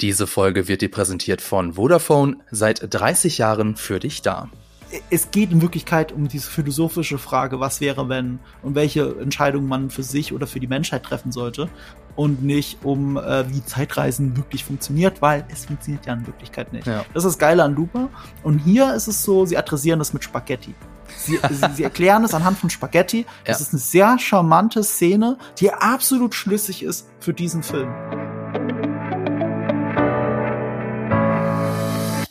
Diese Folge wird dir präsentiert von Vodafone, seit 30 Jahren für dich da. Es geht in Wirklichkeit um diese philosophische Frage, was wäre wenn und welche Entscheidung man für sich oder für die Menschheit treffen sollte und nicht um äh, wie Zeitreisen wirklich funktioniert, weil es funktioniert ja in Wirklichkeit nicht. Ja. Das ist das Geile an Looper und hier ist es so, sie adressieren das mit Spaghetti. Sie, sie, sie erklären es anhand von Spaghetti. Das ja. ist eine sehr charmante Szene, die absolut schlüssig ist für diesen Film.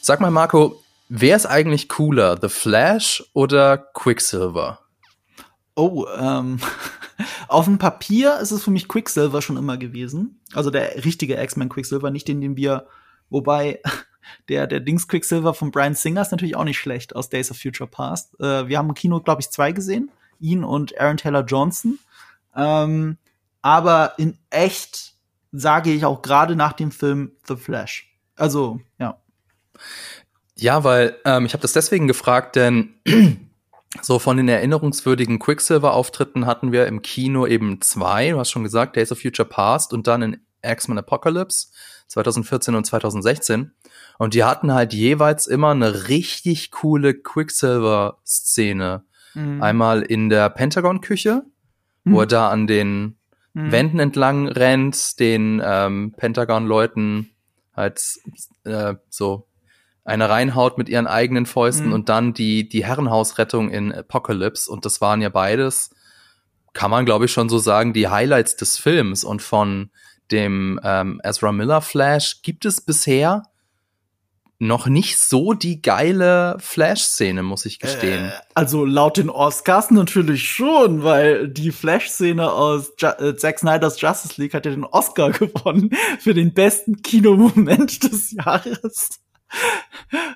Sag mal, Marco, wer ist eigentlich cooler, The Flash oder Quicksilver? Oh, ähm, auf dem Papier ist es für mich Quicksilver schon immer gewesen. Also der richtige X-Men Quicksilver, nicht den, den wir, wobei der, der Dings Quicksilver von Brian Singer ist natürlich auch nicht schlecht aus Days of Future Past. Äh, wir haben im Kino, glaube ich, zwei gesehen. Ihn und Aaron Taylor Johnson. Ähm, aber in echt sage ich auch gerade nach dem Film The Flash. Also, ja. Ja, weil ähm, ich habe das deswegen gefragt, denn so von den erinnerungswürdigen Quicksilver-Auftritten hatten wir im Kino eben zwei. Du hast schon gesagt, Days of Future Past und dann in X-Men Apocalypse 2014 und 2016. Und die hatten halt jeweils immer eine richtig coole Quicksilver-Szene. Mhm. Einmal in der Pentagon-Küche, mhm. wo er da an den mhm. Wänden entlang rennt, den ähm, Pentagon-Leuten halt äh, so eine reinhaut mit ihren eigenen Fäusten mhm. und dann die, die Herrenhausrettung in Apocalypse. Und das waren ja beides, kann man glaube ich schon so sagen, die Highlights des Films. Und von dem ähm, Ezra Miller Flash gibt es bisher noch nicht so die geile Flash-Szene, muss ich gestehen. Äh, also laut den Oscars natürlich schon, weil die Flash-Szene aus Ju äh, Zack Snyder's Justice League hat ja den Oscar gewonnen für den besten Kinomoment des Jahres.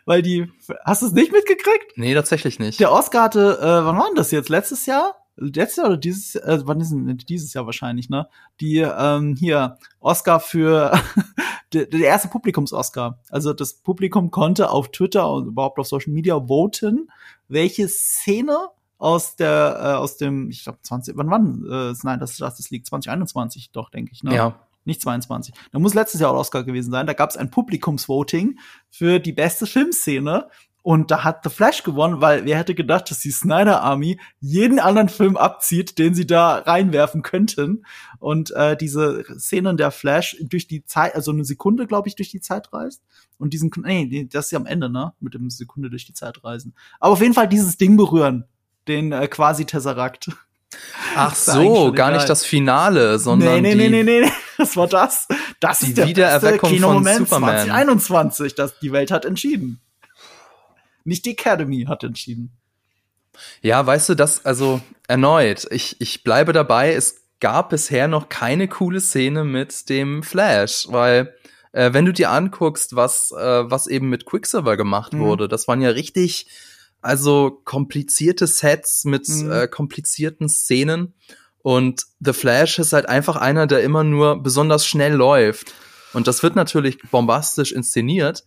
Weil die, hast du es nicht mitgekriegt? Nee, tatsächlich nicht. Der Oscar hatte, äh, wann war denn das jetzt? Letztes Jahr? Letztes Jahr oder dieses, äh, wann ist denn dieses Jahr wahrscheinlich, ne? Die, ähm, hier, Oscar für, der, der erste Publikums-Oscar. Also das Publikum konnte auf Twitter und überhaupt auf Social Media voten, welche Szene aus der, äh, aus dem, ich glaube 20, wann wann, äh, nein, das, das, das liegt 2021 doch, denke ich, ne? Ja nicht 22. Da muss letztes Jahr auch Oscar gewesen sein. Da gab es ein Publikumsvoting für die beste Filmszene. Und da hat The Flash gewonnen, weil wer hätte gedacht, dass die Snyder Army jeden anderen Film abzieht, den sie da reinwerfen könnten. Und äh, diese Szene in der Flash durch die Zeit, also eine Sekunde, glaube ich, durch die Zeit reist. Und diesen, nee, das ist ja am Ende, ne? Mit dem Sekunde durch die Zeit reisen. Aber auf jeden Fall dieses Ding berühren. Den äh, quasi Tesseract. Ach so, gar nicht das Finale, sondern nee, nee, nee, nee, nee, das war das. Das die ist der Wiedererweckung Kinomoment von Superman. 2021, das die Welt hat entschieden. Nicht die Academy hat entschieden. Ja, weißt du, das also erneut, ich ich bleibe dabei, es gab bisher noch keine coole Szene mit dem Flash, weil äh, wenn du dir anguckst, was äh, was eben mit Quicksilver gemacht mhm. wurde, das waren ja richtig also komplizierte Sets mit mhm. äh, komplizierten Szenen. Und The Flash ist halt einfach einer, der immer nur besonders schnell läuft. Und das wird natürlich bombastisch inszeniert,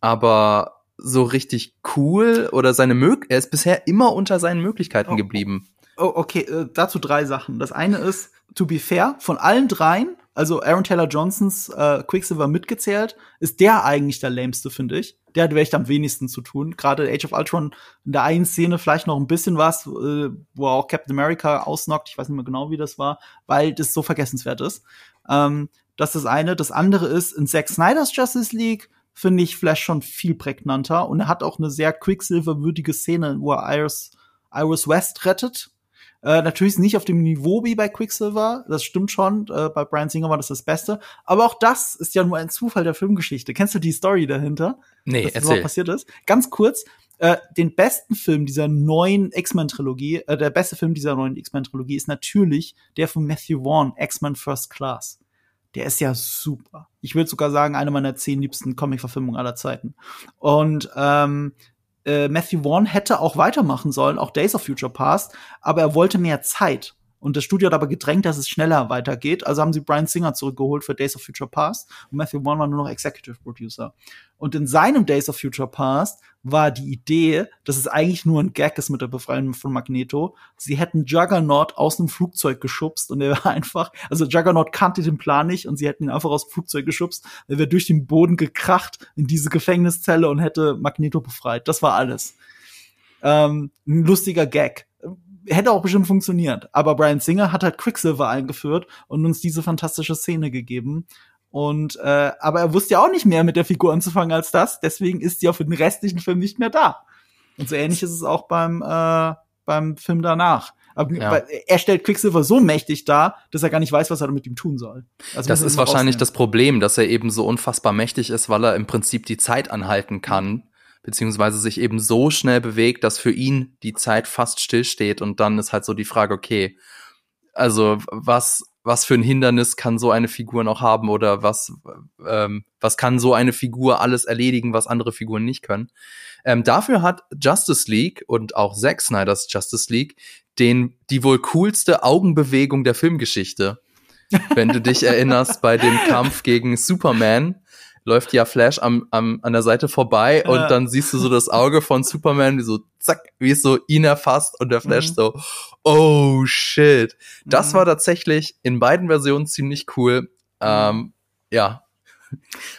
aber so richtig cool oder seine Mög er ist bisher immer unter seinen Möglichkeiten oh, geblieben. Oh, okay, äh, dazu drei Sachen. Das eine ist, to be fair, von allen dreien, also Aaron Taylor Johnsons äh, Quicksilver mitgezählt, ist der eigentlich der lämste, finde ich der hat echt am wenigsten zu tun. Gerade Age of Ultron in der einen Szene vielleicht noch ein bisschen was, äh, wo auch Captain America ausnockt. Ich weiß nicht mehr genau, wie das war, weil das so vergessenswert ist. Ähm, das ist das eine. Das andere ist, in Zack Snyder's Justice League finde ich Flash schon viel prägnanter und er hat auch eine sehr Quicksilver-würdige Szene, wo er Iris, Iris West rettet äh, natürlich nicht auf dem Niveau wie bei Quicksilver, das stimmt schon. Äh, bei Brian Singer war das das Beste. Aber auch das ist ja nur ein Zufall der Filmgeschichte. Kennst du die Story dahinter? Nee, dass erzähl. Das passiert ist? Ganz kurz. Äh, den besten Film dieser neuen X-Men-Trilogie, äh, der beste Film dieser neuen X-Men-Trilogie ist natürlich der von Matthew Vaughn, X-Men First Class. Der ist ja super. Ich würde sogar sagen, eine meiner zehn liebsten Comic-Verfilmungen aller Zeiten. Und ähm, äh, Matthew Vaughn hätte auch weitermachen sollen, auch Days of Future Past, aber er wollte mehr Zeit. Und das Studio hat aber gedrängt, dass es schneller weitergeht. Also haben sie Brian Singer zurückgeholt für Days of Future Past und Matthew Vaughn war nur noch Executive Producer. Und in seinem Days of Future Past war die Idee, dass es eigentlich nur ein Gag ist mit der Befreiung von Magneto. Sie hätten Juggernaut aus einem Flugzeug geschubst und er war einfach, also Juggernaut kannte den Plan nicht und sie hätten ihn einfach aus dem Flugzeug geschubst. Er wäre durch den Boden gekracht in diese Gefängniszelle und hätte Magneto befreit. Das war alles. Ähm, ein lustiger Gag hätte auch bestimmt funktioniert. Aber Brian Singer hat halt Quicksilver eingeführt und uns diese fantastische Szene gegeben. Und äh, aber er wusste ja auch nicht mehr mit der Figur anzufangen als das. Deswegen ist sie auch für den restlichen Film nicht mehr da. Und so ähnlich ist es auch beim äh, beim Film danach. Aber ja. er stellt Quicksilver so mächtig dar, dass er gar nicht weiß, was er mit ihm tun soll. Also das ist wahrscheinlich das Problem, dass er eben so unfassbar mächtig ist, weil er im Prinzip die Zeit anhalten kann beziehungsweise sich eben so schnell bewegt, dass für ihn die Zeit fast stillsteht und dann ist halt so die Frage, okay, also was was für ein Hindernis kann so eine Figur noch haben oder was ähm, was kann so eine Figur alles erledigen, was andere Figuren nicht können. Ähm, dafür hat Justice League und auch Zack Snyders Justice League den die wohl coolste Augenbewegung der Filmgeschichte. Wenn du dich erinnerst bei dem Kampf gegen Superman, läuft ja Flash am, am, an der Seite vorbei ja. und dann siehst du so das Auge von Superman, wie so zack, wie es so ihn erfasst und der Flash mhm. so, oh shit. Das mhm. war tatsächlich in beiden Versionen ziemlich cool. Mhm. Ähm, ja,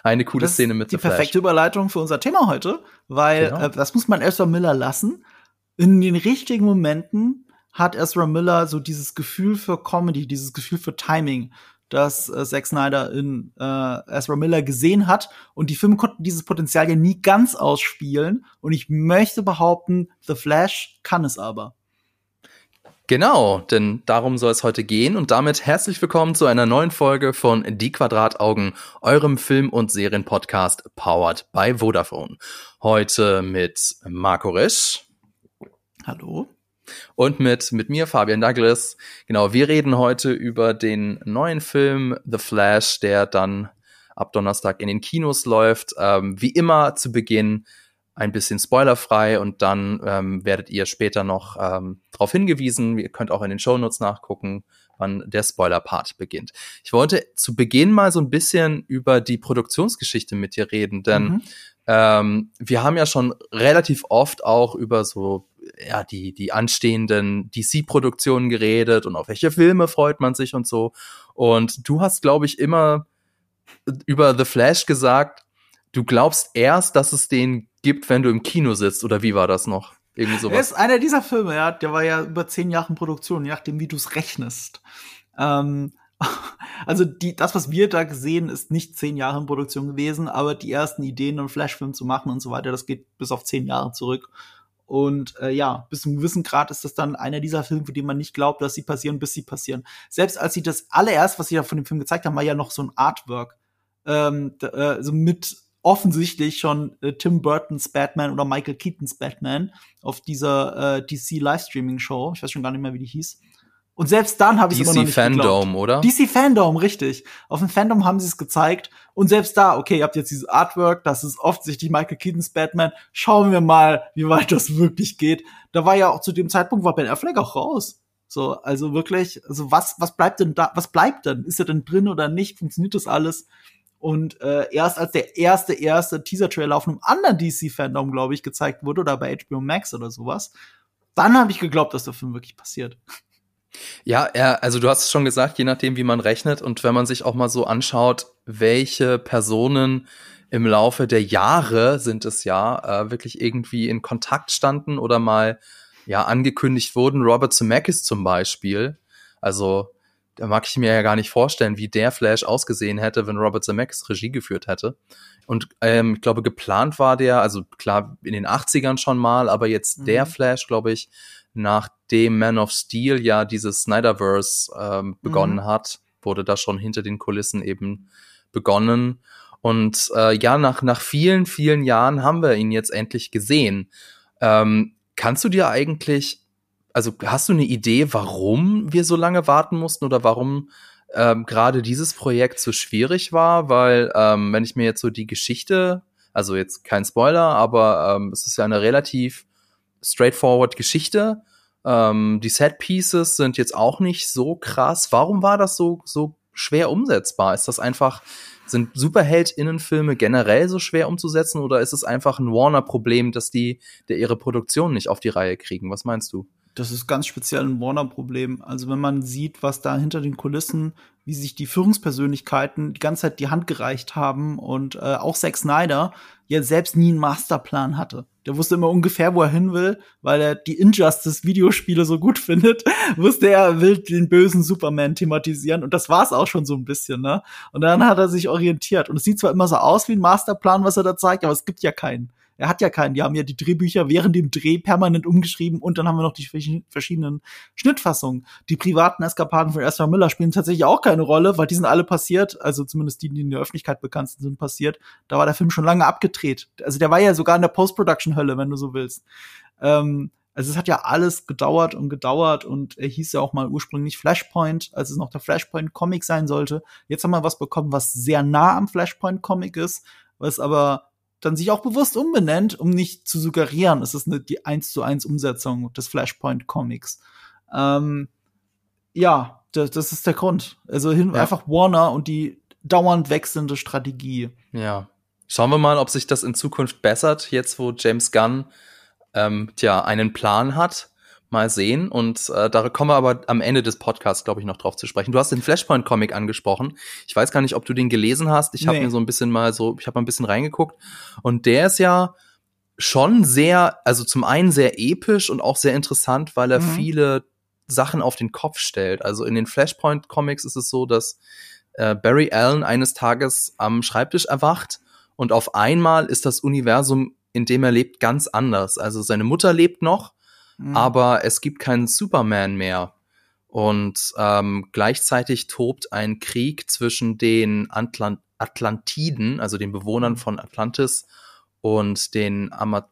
eine coole das Szene mit Die perfekte Überleitung für unser Thema heute, weil genau. äh, das muss man Ezra Miller lassen. In den richtigen Momenten hat Ezra Miller so dieses Gefühl für Comedy, dieses Gefühl für Timing das äh, Zack Snyder in äh, Ezra Miller gesehen hat. Und die Filme konnten dieses Potenzial ja nie ganz ausspielen. Und ich möchte behaupten, The Flash kann es aber. Genau, denn darum soll es heute gehen und damit herzlich willkommen zu einer neuen Folge von Die Quadrataugen, eurem Film- und Serienpodcast powered by Vodafone. Heute mit Marco Risch. Hallo und mit, mit mir, Fabian Douglas. Genau, wir reden heute über den neuen Film The Flash, der dann ab Donnerstag in den Kinos läuft. Ähm, wie immer zu Beginn ein bisschen spoilerfrei und dann ähm, werdet ihr später noch ähm, darauf hingewiesen. Ihr könnt auch in den Shownotes nachgucken, wann der Spoiler-Part beginnt. Ich wollte zu Beginn mal so ein bisschen über die Produktionsgeschichte mit dir reden, denn mhm. Ähm, wir haben ja schon relativ oft auch über so ja, die, die anstehenden DC-Produktionen geredet und auf welche Filme freut man sich und so. Und du hast, glaube ich, immer über The Flash gesagt, du glaubst erst, dass es den gibt, wenn du im Kino sitzt, oder wie war das noch? Irgendwie sowas. Er ist einer dieser Filme, ja, der war ja über zehn Jahre in Produktion, je nachdem, wie du es rechnest. Ähm, also die, das, was wir da gesehen, ist nicht zehn Jahre in Produktion gewesen, aber die ersten Ideen, einen Flashfilm zu machen und so weiter, das geht bis auf zehn Jahre zurück. Und äh, ja, bis zu einem gewissen Grad ist das dann einer dieser Filme, für die man nicht glaubt, dass sie passieren, bis sie passieren. Selbst als sie das allererst, was sie da von dem Film gezeigt haben, war ja noch so ein Artwork. Ähm, äh, so mit offensichtlich schon äh, Tim Burtons Batman oder Michael Keatons Batman auf dieser äh, DC Livestreaming Show. Ich weiß schon gar nicht mehr, wie die hieß. Und selbst dann habe ich immer noch nicht Fandom, oder? DC Fandom, richtig. Auf dem Fandom haben sie es gezeigt. Und selbst da, okay, ihr habt jetzt dieses Artwork, das ist offensichtlich Michael Keatons Batman. Schauen wir mal, wie weit das wirklich geht. Da war ja auch zu dem Zeitpunkt war Ben Affleck auch raus. So, also wirklich, also was, was bleibt denn da, was bleibt denn? Ist er denn drin oder nicht? Funktioniert das alles? Und äh, erst als der erste, erste Teaser-Trailer auf einem anderen DC-Fandom, glaube ich, gezeigt wurde, oder bei HBO Max oder sowas, dann habe ich geglaubt, dass der Film wirklich passiert. Ja, er, also du hast es schon gesagt, je nachdem, wie man rechnet und wenn man sich auch mal so anschaut, welche Personen im Laufe der Jahre sind es ja äh, wirklich irgendwie in Kontakt standen oder mal ja angekündigt wurden. Robert Zemeckis zum Beispiel. Also da mag ich mir ja gar nicht vorstellen, wie der Flash ausgesehen hätte, wenn Robert Zemeckis Regie geführt hätte. Und ähm, ich glaube, geplant war der, also klar in den 80ern schon mal, aber jetzt mhm. der Flash, glaube ich, nachdem Man of Steel ja dieses Snyderverse ähm, begonnen mhm. hat, wurde da schon hinter den Kulissen eben begonnen. Und äh, ja, nach, nach vielen, vielen Jahren haben wir ihn jetzt endlich gesehen. Ähm, kannst du dir eigentlich, also hast du eine Idee, warum wir so lange warten mussten oder warum ähm, gerade dieses Projekt so schwierig war? Weil, ähm, wenn ich mir jetzt so die Geschichte, also jetzt kein Spoiler, aber ähm, es ist ja eine relativ straightforward Geschichte. Ähm, die Set Pieces sind jetzt auch nicht so krass. Warum war das so, so schwer umsetzbar? Ist das einfach, sind Superheldinnenfilme generell so schwer umzusetzen oder ist es einfach ein Warner-Problem, dass die der ihre Produktion nicht auf die Reihe kriegen? Was meinst du? Das ist ganz speziell ein Warner-Problem. Also wenn man sieht, was da hinter den Kulissen, wie sich die Führungspersönlichkeiten die ganze Zeit die Hand gereicht haben und äh, auch Zack Snyder ja selbst nie einen Masterplan hatte. Der wusste immer ungefähr, wo er hin will, weil er die Injustice-Videospiele so gut findet, wusste er, er will den bösen Superman thematisieren und das war's auch schon so ein bisschen, ne? Und dann hat er sich orientiert und es sieht zwar immer so aus wie ein Masterplan, was er da zeigt, aber es gibt ja keinen. Er hat ja keinen. Die haben ja die Drehbücher während dem Dreh permanent umgeschrieben und dann haben wir noch die verschiedenen Schnittfassungen. Die privaten Eskapaden von Ezra Miller spielen tatsächlich auch keine Rolle, weil die sind alle passiert, also zumindest die, die in der Öffentlichkeit bekannt sind, passiert. Da war der Film schon lange abgedreht. Also der war ja sogar in der Post-Production-Hölle, wenn du so willst. Ähm, also es hat ja alles gedauert und gedauert und er hieß ja auch mal ursprünglich Flashpoint, als es noch der Flashpoint-Comic sein sollte. Jetzt haben wir was bekommen, was sehr nah am Flashpoint-Comic ist, was aber dann sich auch bewusst umbenennt, um nicht zu suggerieren, es ist eine, die 1 zu 1 Umsetzung des Flashpoint Comics. Ähm, ja, das, das ist der Grund. Also hin, ja. einfach Warner und die dauernd wechselnde Strategie. Ja. Schauen wir mal, ob sich das in Zukunft bessert, jetzt wo James Gunn ähm, tja, einen Plan hat mal sehen. Und äh, da kommen wir aber am Ende des Podcasts, glaube ich, noch drauf zu sprechen. Du hast den Flashpoint-Comic angesprochen. Ich weiß gar nicht, ob du den gelesen hast. Ich nee. habe mir so ein bisschen mal so, ich habe mal ein bisschen reingeguckt. Und der ist ja schon sehr, also zum einen sehr episch und auch sehr interessant, weil er mhm. viele Sachen auf den Kopf stellt. Also in den Flashpoint-Comics ist es so, dass äh, Barry Allen eines Tages am Schreibtisch erwacht und auf einmal ist das Universum, in dem er lebt, ganz anders. Also seine Mutter lebt noch, Mhm. aber es gibt keinen Superman mehr. Und ähm, gleichzeitig tobt ein Krieg zwischen den Atlant Atlantiden, also den Bewohnern mhm. von Atlantis, und den, Ama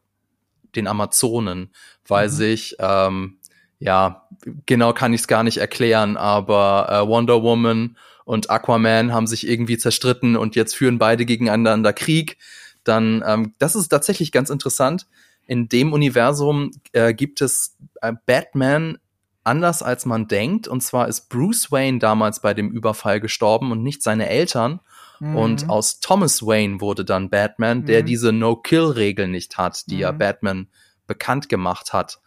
den Amazonen, weil mhm. sich, ähm, ja, genau kann ich es gar nicht erklären, aber äh, Wonder Woman und Aquaman haben sich irgendwie zerstritten und jetzt führen beide gegeneinander Krieg. Dann, ähm, das ist tatsächlich ganz interessant in dem Universum äh, gibt es äh, Batman anders als man denkt. Und zwar ist Bruce Wayne damals bei dem Überfall gestorben und nicht seine Eltern. Mhm. Und aus Thomas Wayne wurde dann Batman, der mhm. diese No-Kill-Regel nicht hat, die mhm. ja Batman bekannt gemacht hat.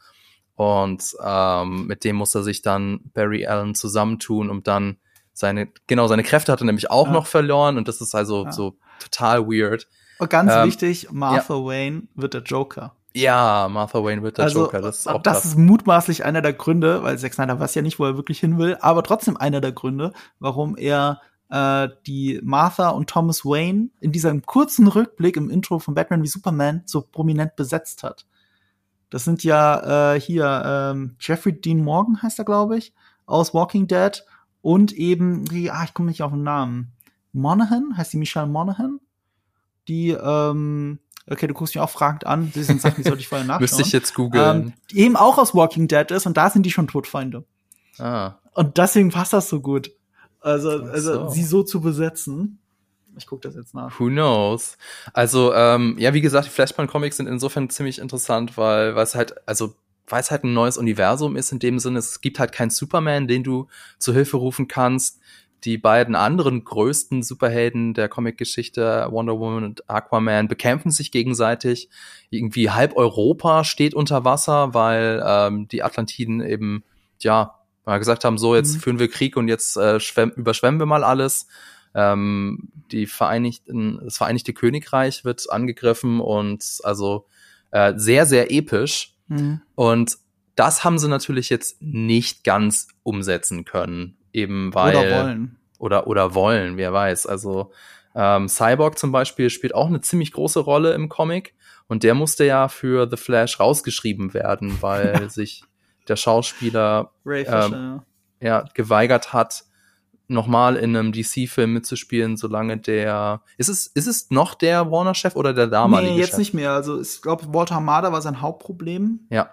Und ähm, mit dem muss er sich dann Barry Allen zusammentun, um dann seine, genau, seine Kräfte hat er nämlich auch ja. noch verloren. Und das ist also ja. so total weird. Und ganz ähm, wichtig, Martha ja. Wayne wird der Joker. Ja, Martha Wayne wird der also, Joker. Das ist auch Das ist mutmaßlich einer der Gründe, weil Zack Snyder weiß ja nicht, wo er wirklich hin will, aber trotzdem einer der Gründe, warum er äh, die Martha und Thomas Wayne in diesem kurzen Rückblick im Intro von Batman wie Superman so prominent besetzt hat. Das sind ja äh, hier ähm, Jeffrey Dean Morgan heißt er, glaube ich, aus Walking Dead und eben ah, ich komme nicht auf den Namen. Monaghan, heißt die Michelle Monaghan? Die ähm, Okay, du guckst mich auch fragend an. Sie sind Sachen, die sollte ich vorher nachschauen. Müsste ich jetzt googeln. Ähm, eben auch aus Walking Dead ist und da sind die schon Todfeinde. Ah. Und deswegen passt das so gut. Also, also so. sie so zu besetzen. Ich gucke das jetzt nach. Who knows? Also, ähm, ja, wie gesagt, die Flashpoint-Comics sind insofern ziemlich interessant, weil, weil es halt, also, weil es halt ein neues Universum ist, in dem Sinne, es gibt halt keinen Superman, den du zu Hilfe rufen kannst die beiden anderen größten Superhelden der Comicgeschichte, Wonder Woman und Aquaman, bekämpfen sich gegenseitig. Irgendwie halb Europa steht unter Wasser, weil ähm, die Atlantiden eben, ja, mal gesagt haben, so, jetzt mhm. führen wir Krieg und jetzt äh, schwemm, überschwemmen wir mal alles. Ähm, die Vereinigten, das Vereinigte Königreich wird angegriffen und also äh, sehr, sehr episch. Mhm. Und das haben sie natürlich jetzt nicht ganz umsetzen können eben weil oder wollen oder oder wollen, wer weiß. Also ähm, Cyborg zum Beispiel spielt auch eine ziemlich große Rolle im Comic und der musste ja für The Flash rausgeschrieben werden, weil sich der Schauspieler Fisher, ähm, ja. ja geweigert hat, nochmal in einem DC-Film mitzuspielen, solange der. Ist es, ist es noch der Warner-Chef oder der damalige? Nee, jetzt Chef? nicht mehr. Also ich glaube, Walter Hamada war sein Hauptproblem. Ja.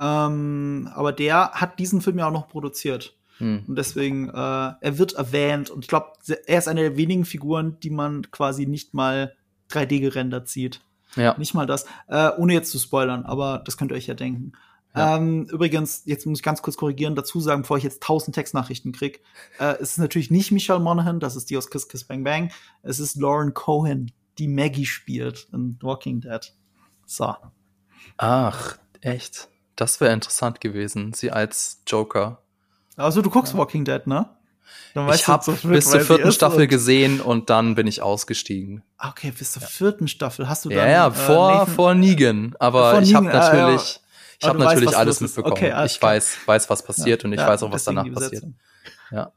Ähm, aber der hat diesen Film ja auch noch produziert. Hm. Und deswegen, äh, er wird erwähnt. Und ich glaube, er ist eine der wenigen Figuren, die man quasi nicht mal 3D gerendert sieht. Ja. Nicht mal das. Äh, ohne jetzt zu spoilern, aber das könnt ihr euch ja denken. Ja. Ähm, übrigens, jetzt muss ich ganz kurz korrigieren, dazu sagen, bevor ich jetzt tausend Textnachrichten krieg. Äh, es ist natürlich nicht Michelle Monaghan, das ist die aus Kiss Kiss Bang Bang. Es ist Lauren Cohen, die Maggie spielt in Walking Dead. So. Ach, echt? Das wäre interessant gewesen, sie als Joker. Also du guckst ja. Walking Dead, ne? ich habe bis zur vierten Staffel gesehen und dann bin ich ausgestiegen. Okay, bis zur vierten Staffel hast du dann Ja, ja, vor äh, vor Negan, aber vor ich habe natürlich äh, ja. ich habe natürlich weißt, alles mitbekommen. Okay, ich weiß weiß was passiert ja, und ich weiß auch was danach passiert. Ja.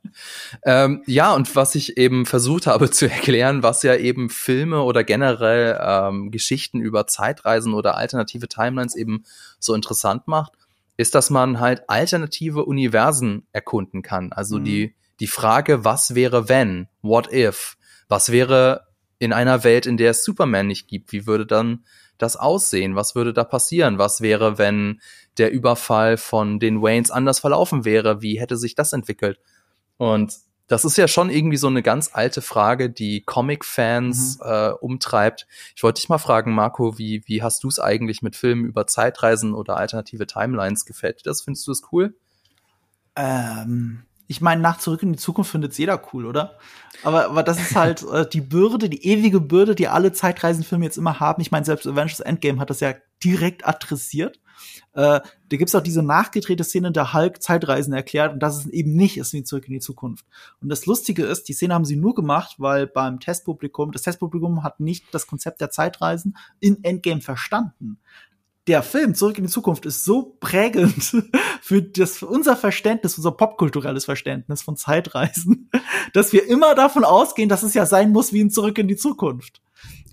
Ähm, ja, und was ich eben versucht habe zu erklären, was ja eben Filme oder generell ähm, Geschichten über Zeitreisen oder alternative Timelines eben so interessant macht, ist, dass man halt alternative Universen erkunden kann. Also mhm. die die Frage, was wäre wenn? What if? Was wäre in einer Welt, in der es Superman nicht gibt? Wie würde dann das aussehen? Was würde da passieren? Was wäre, wenn der Überfall von den Waynes anders verlaufen wäre? Wie hätte sich das entwickelt? Und das ist ja schon irgendwie so eine ganz alte Frage, die Comic-Fans mhm. äh, umtreibt. Ich wollte dich mal fragen, Marco, wie, wie hast du es eigentlich mit Filmen über Zeitreisen oder alternative Timelines? Gefällt dir das? Findest du es cool? Ähm, ich meine, nach Zurück in die Zukunft findet jeder cool, oder? Aber, aber das ist halt äh, die Bürde, die ewige Bürde, die alle Zeitreisenfilme jetzt immer haben. Ich meine, selbst Avengers Endgame hat das ja direkt adressiert. Äh, da gibt's auch diese nachgedrehte Szene, der Hulk Zeitreisen erklärt und das ist eben nicht ist wie zurück in die Zukunft. Und das Lustige ist, die Szene haben sie nur gemacht, weil beim Testpublikum, das Testpublikum hat nicht das Konzept der Zeitreisen in Endgame verstanden der Film Zurück in die Zukunft ist so prägend für das für unser Verständnis, unser popkulturelles Verständnis von Zeitreisen, dass wir immer davon ausgehen, dass es ja sein muss wie in Zurück in die Zukunft.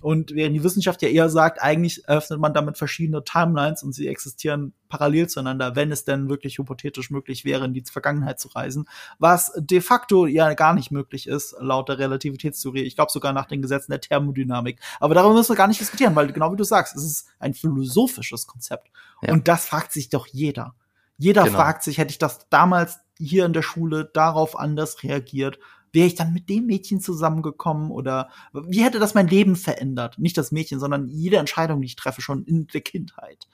Und während die Wissenschaft ja eher sagt, eigentlich öffnet man damit verschiedene Timelines und sie existieren parallel zueinander, wenn es denn wirklich hypothetisch möglich wäre, in die Vergangenheit zu reisen, was de facto ja gar nicht möglich ist, laut der Relativitätstheorie. Ich glaube sogar nach den Gesetzen der Thermodynamik. Aber darüber müssen wir gar nicht diskutieren, weil genau wie du sagst, es ist ein philosophisches Konzept. Ja. Und das fragt sich doch jeder. Jeder genau. fragt sich, hätte ich das damals hier in der Schule darauf anders reagiert? Wäre ich dann mit dem Mädchen zusammengekommen oder wie hätte das mein Leben verändert? Nicht das Mädchen, sondern jede Entscheidung, die ich treffe, schon in der Kindheit.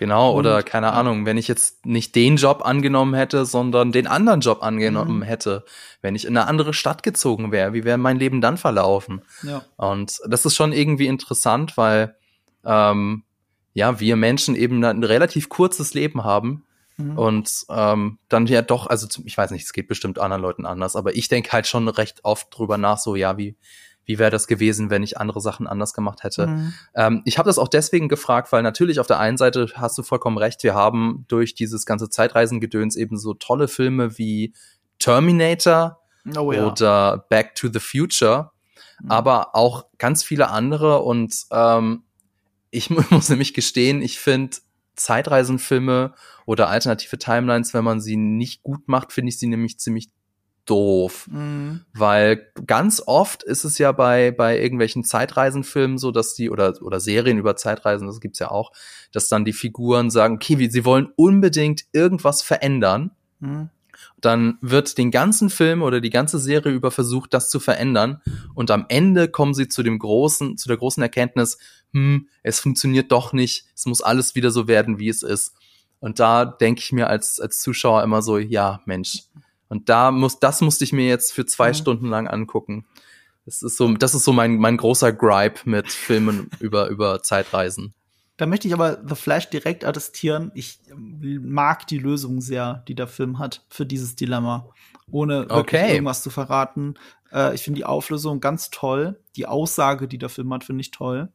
Genau, Und, oder keine. Ahnung, wenn ich jetzt nicht den Job angenommen hätte, sondern den anderen Job angenommen mhm. hätte, wenn ich in eine andere Stadt gezogen wäre, wie wäre mein Leben dann verlaufen? Ja. Und das ist schon irgendwie interessant, weil ähm, ja, wir Menschen eben ein relativ kurzes Leben haben Mhm. Und ähm, dann ja doch, also ich weiß nicht, es geht bestimmt anderen Leuten anders, aber ich denke halt schon recht oft drüber nach, so ja, wie, wie wäre das gewesen, wenn ich andere Sachen anders gemacht hätte. Mhm. Ähm, ich habe das auch deswegen gefragt, weil natürlich auf der einen Seite hast du vollkommen recht, wir haben durch dieses ganze Zeitreisengedöns eben so tolle Filme wie Terminator oh, ja. oder Back to the Future, mhm. aber auch ganz viele andere und ähm, ich muss nämlich gestehen, ich finde Zeitreisenfilme oder alternative Timelines, wenn man sie nicht gut macht, finde ich sie nämlich ziemlich doof. Mhm. Weil ganz oft ist es ja bei, bei irgendwelchen Zeitreisenfilmen so, dass die, oder, oder Serien über Zeitreisen, das gibt's ja auch, dass dann die Figuren sagen, okay, sie wollen unbedingt irgendwas verändern. Mhm dann wird den ganzen Film oder die ganze Serie über versucht, das zu verändern. Und am Ende kommen sie zu dem großen, zu der großen Erkenntnis, hm, es funktioniert doch nicht, es muss alles wieder so werden, wie es ist. Und da denke ich mir als, als Zuschauer immer so, ja, Mensch. Und da muss, das musste ich mir jetzt für zwei mhm. Stunden lang angucken. Das ist so, das ist so mein, mein großer Gripe mit Filmen über, über Zeitreisen. Da möchte ich aber The Flash direkt attestieren. Ich mag die Lösung sehr, die der Film hat für dieses Dilemma. Ohne wirklich okay. irgendwas zu verraten. Äh, ich finde die Auflösung ganz toll. Die Aussage, die der Film hat, finde ich toll.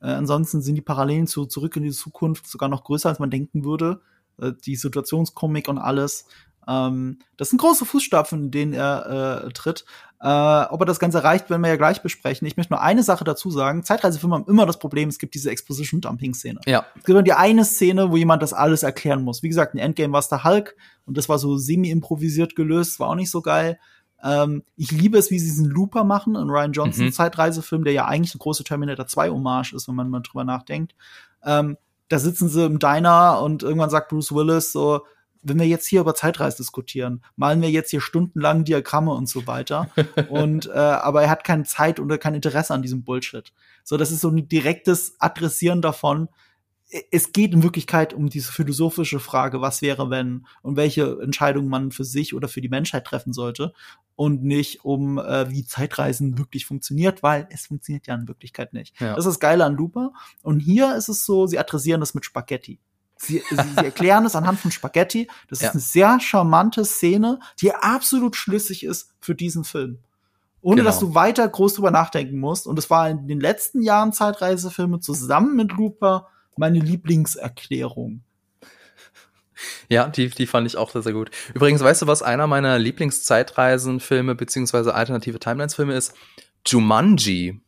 Äh, ansonsten sind die Parallelen zu Zurück in die Zukunft sogar noch größer, als man denken würde. Äh, die Situationskomik und alles. Ähm, das sind große Fußstapfen, in denen er äh, tritt. Äh, ob er das Ganze erreicht, werden wir ja gleich besprechen. Ich möchte nur eine Sache dazu sagen. Zeitreisefilme haben immer das Problem, es gibt diese Exposition-Dumping-Szene. Ja. Es gibt immer die eine Szene, wo jemand das alles erklären muss. Wie gesagt, in Endgame war es der Hulk und das war so semi-improvisiert gelöst, war auch nicht so geil. Ähm, ich liebe es, wie sie diesen Looper machen in Ryan Johnson mhm. Zeitreisefilm, der ja eigentlich eine große Terminator 2 Hommage ist, wenn man mal drüber nachdenkt. Ähm, da sitzen sie im Diner und irgendwann sagt Bruce Willis so, wenn wir jetzt hier über Zeitreise diskutieren, malen wir jetzt hier stundenlang Diagramme und so weiter. und äh, aber er hat keine Zeit oder kein Interesse an diesem Bullshit. So, das ist so ein direktes Adressieren davon. es geht in Wirklichkeit um diese philosophische Frage, was wäre, wenn und welche Entscheidung man für sich oder für die Menschheit treffen sollte und nicht um, äh, wie Zeitreisen wirklich funktioniert, weil es funktioniert ja in Wirklichkeit nicht. Ja. Das ist das Geile an Looper. Und hier ist es so, sie adressieren das mit Spaghetti. Sie, sie, sie erklären es anhand von Spaghetti. Das ja. ist eine sehr charmante Szene, die absolut schlüssig ist für diesen Film. Ohne genau. dass du weiter groß drüber nachdenken musst. Und es war in den letzten Jahren Zeitreisefilme zusammen mit Looper meine Lieblingserklärung. Ja, die, die fand ich auch sehr, sehr gut. Übrigens, weißt du, was einer meiner Lieblingszeitreisenfilme beziehungsweise alternative Timelines-Filme ist? Jumanji.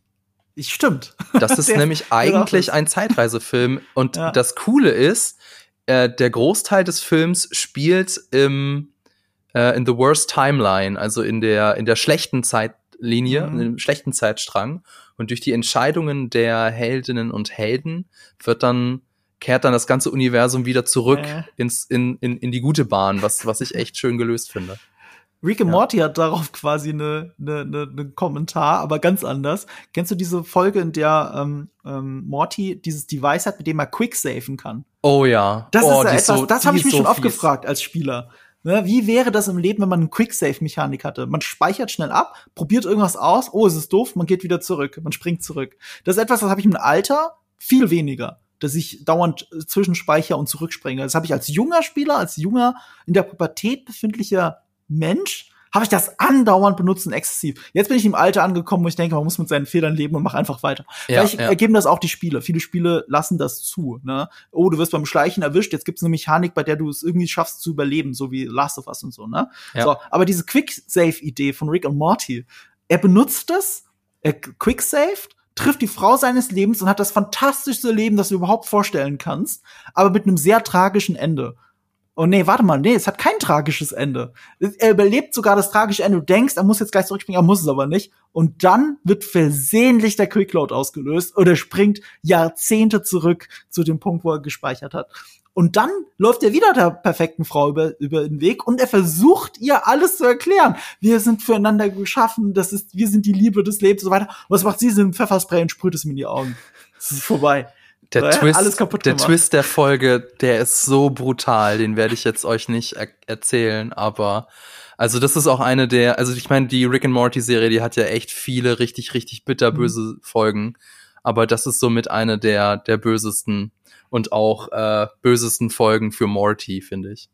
Stimmt. Das ist nämlich eigentlich ein Zeitreisefilm. Und ja. das Coole ist, äh, der Großteil des Films spielt im äh, in the worst timeline, also in der in der schlechten Zeitlinie, mhm. in dem schlechten Zeitstrang. Und durch die Entscheidungen der Heldinnen und Helden wird dann kehrt dann das ganze Universum wieder zurück äh. ins, in, in, in die gute Bahn, was, was ich echt schön gelöst finde. Rick and ja. Morty hat darauf quasi eine, eine, eine, eine Kommentar, aber ganz anders. Kennst du diese Folge, in der ähm, ähm, Morty dieses Device hat, mit dem er quicksafen kann? Oh ja. Das oh, ist ja etwas, so, das habe ich mich so schon oft gefragt als Spieler. Ne, wie wäre das im Leben, wenn man eine Quicksave-Mechanik hatte? Man speichert schnell ab, probiert irgendwas aus, oh, es ist doof, man geht wieder zurück, man springt zurück. Das ist etwas, das habe ich im Alter viel weniger, dass ich dauernd zwischenspeicher und zurückspringe. Das habe ich als junger Spieler, als junger in der Pubertät befindlicher Mensch habe ich das andauernd benutzt und exzessiv. Jetzt bin ich im Alter angekommen, wo ich denke, man muss mit seinen Fehlern leben und mach einfach weiter. Ja, Vielleicht ja. ergeben das auch die Spiele. Viele Spiele lassen das zu. Ne? Oh, du wirst beim Schleichen erwischt, jetzt gibt's eine Mechanik, bei der du es irgendwie schaffst zu überleben, so wie Last of Us und so. Ne? Ja. So, aber diese Quick-Save-Idee von Rick und Morty, er benutzt es, er quick-saved, trifft die Frau seines Lebens und hat das fantastischste Leben, das du überhaupt vorstellen kannst, aber mit einem sehr tragischen Ende. Oh nee, warte mal, nee, es hat kein tragisches Ende. Er überlebt sogar das tragische Ende. Du denkst, er muss jetzt gleich zurückspringen, er muss es aber nicht. Und dann wird versehentlich der Quickload ausgelöst oder springt Jahrzehnte zurück zu dem Punkt, wo er gespeichert hat. Und dann läuft er wieder der perfekten Frau über, über den Weg und er versucht ihr alles zu erklären. Wir sind füreinander geschaffen, das ist, wir sind die Liebe des Lebens und so weiter. Und was macht sie? Sie nimmt Pfefferspray und sprüht es ihm in die Augen. Es ist vorbei der, ja, Twist, der Twist der Folge, der ist so brutal, den werde ich jetzt euch nicht er erzählen, aber also das ist auch eine der, also ich meine, die Rick and Morty Serie, die hat ja echt viele richtig, richtig bitterböse mhm. Folgen, aber das ist somit eine der, der bösesten und auch äh, bösesten Folgen für Morty, finde ich.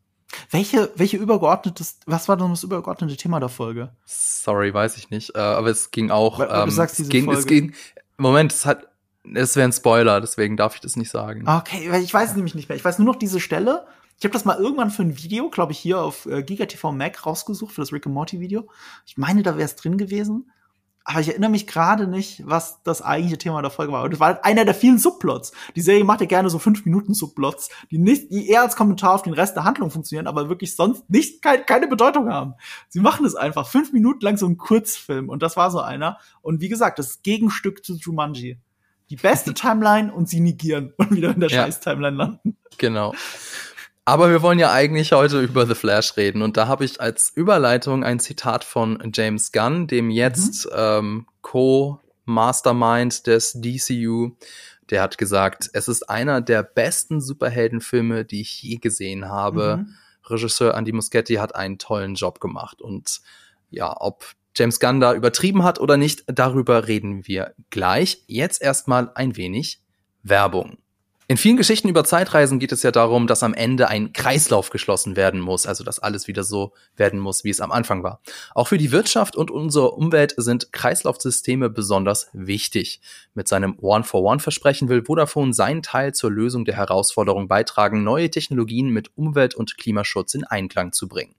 Welche, welche übergeordnetes, was war denn das übergeordnete Thema der Folge? Sorry, weiß ich nicht, äh, aber es ging auch, ähm, du sagst diese es ging, Folge. es ging, Moment, es hat, es wäre ein Spoiler, deswegen darf ich das nicht sagen. Okay, weil ich weiß es nämlich nicht mehr. Ich weiß nur noch diese Stelle. Ich habe das mal irgendwann für ein Video, glaube ich, hier auf äh, GigaTV Mac rausgesucht für das Rick and Morty Video. Ich meine, da wäre es drin gewesen. Aber ich erinnere mich gerade nicht, was das eigentliche Thema der Folge war. Und das war halt einer der vielen Subplots. Die Serie macht ja gerne so fünf Minuten Subplots, die nicht, die eher als Kommentar auf den Rest der Handlung funktionieren, aber wirklich sonst nicht kein, keine Bedeutung haben. Sie machen es einfach fünf Minuten lang so ein Kurzfilm und das war so einer. Und wie gesagt, das Gegenstück zu Jumanji die beste Timeline und sie negieren und wieder in der ja. scheiß Timeline landen. Genau. Aber wir wollen ja eigentlich heute über The Flash reden und da habe ich als Überleitung ein Zitat von James Gunn, dem jetzt mhm. ähm, Co-Mastermind des DCU. Der hat gesagt, es ist einer der besten Superheldenfilme, die ich je gesehen habe. Mhm. Regisseur Andy Muschietti hat einen tollen Job gemacht und ja, ob James Gunn da übertrieben hat oder nicht, darüber reden wir gleich. Jetzt erstmal ein wenig Werbung. In vielen Geschichten über Zeitreisen geht es ja darum, dass am Ende ein Kreislauf geschlossen werden muss, also dass alles wieder so werden muss, wie es am Anfang war. Auch für die Wirtschaft und unsere Umwelt sind Kreislaufsysteme besonders wichtig. Mit seinem One-for-One-Versprechen will Vodafone seinen Teil zur Lösung der Herausforderung beitragen, neue Technologien mit Umwelt- und Klimaschutz in Einklang zu bringen.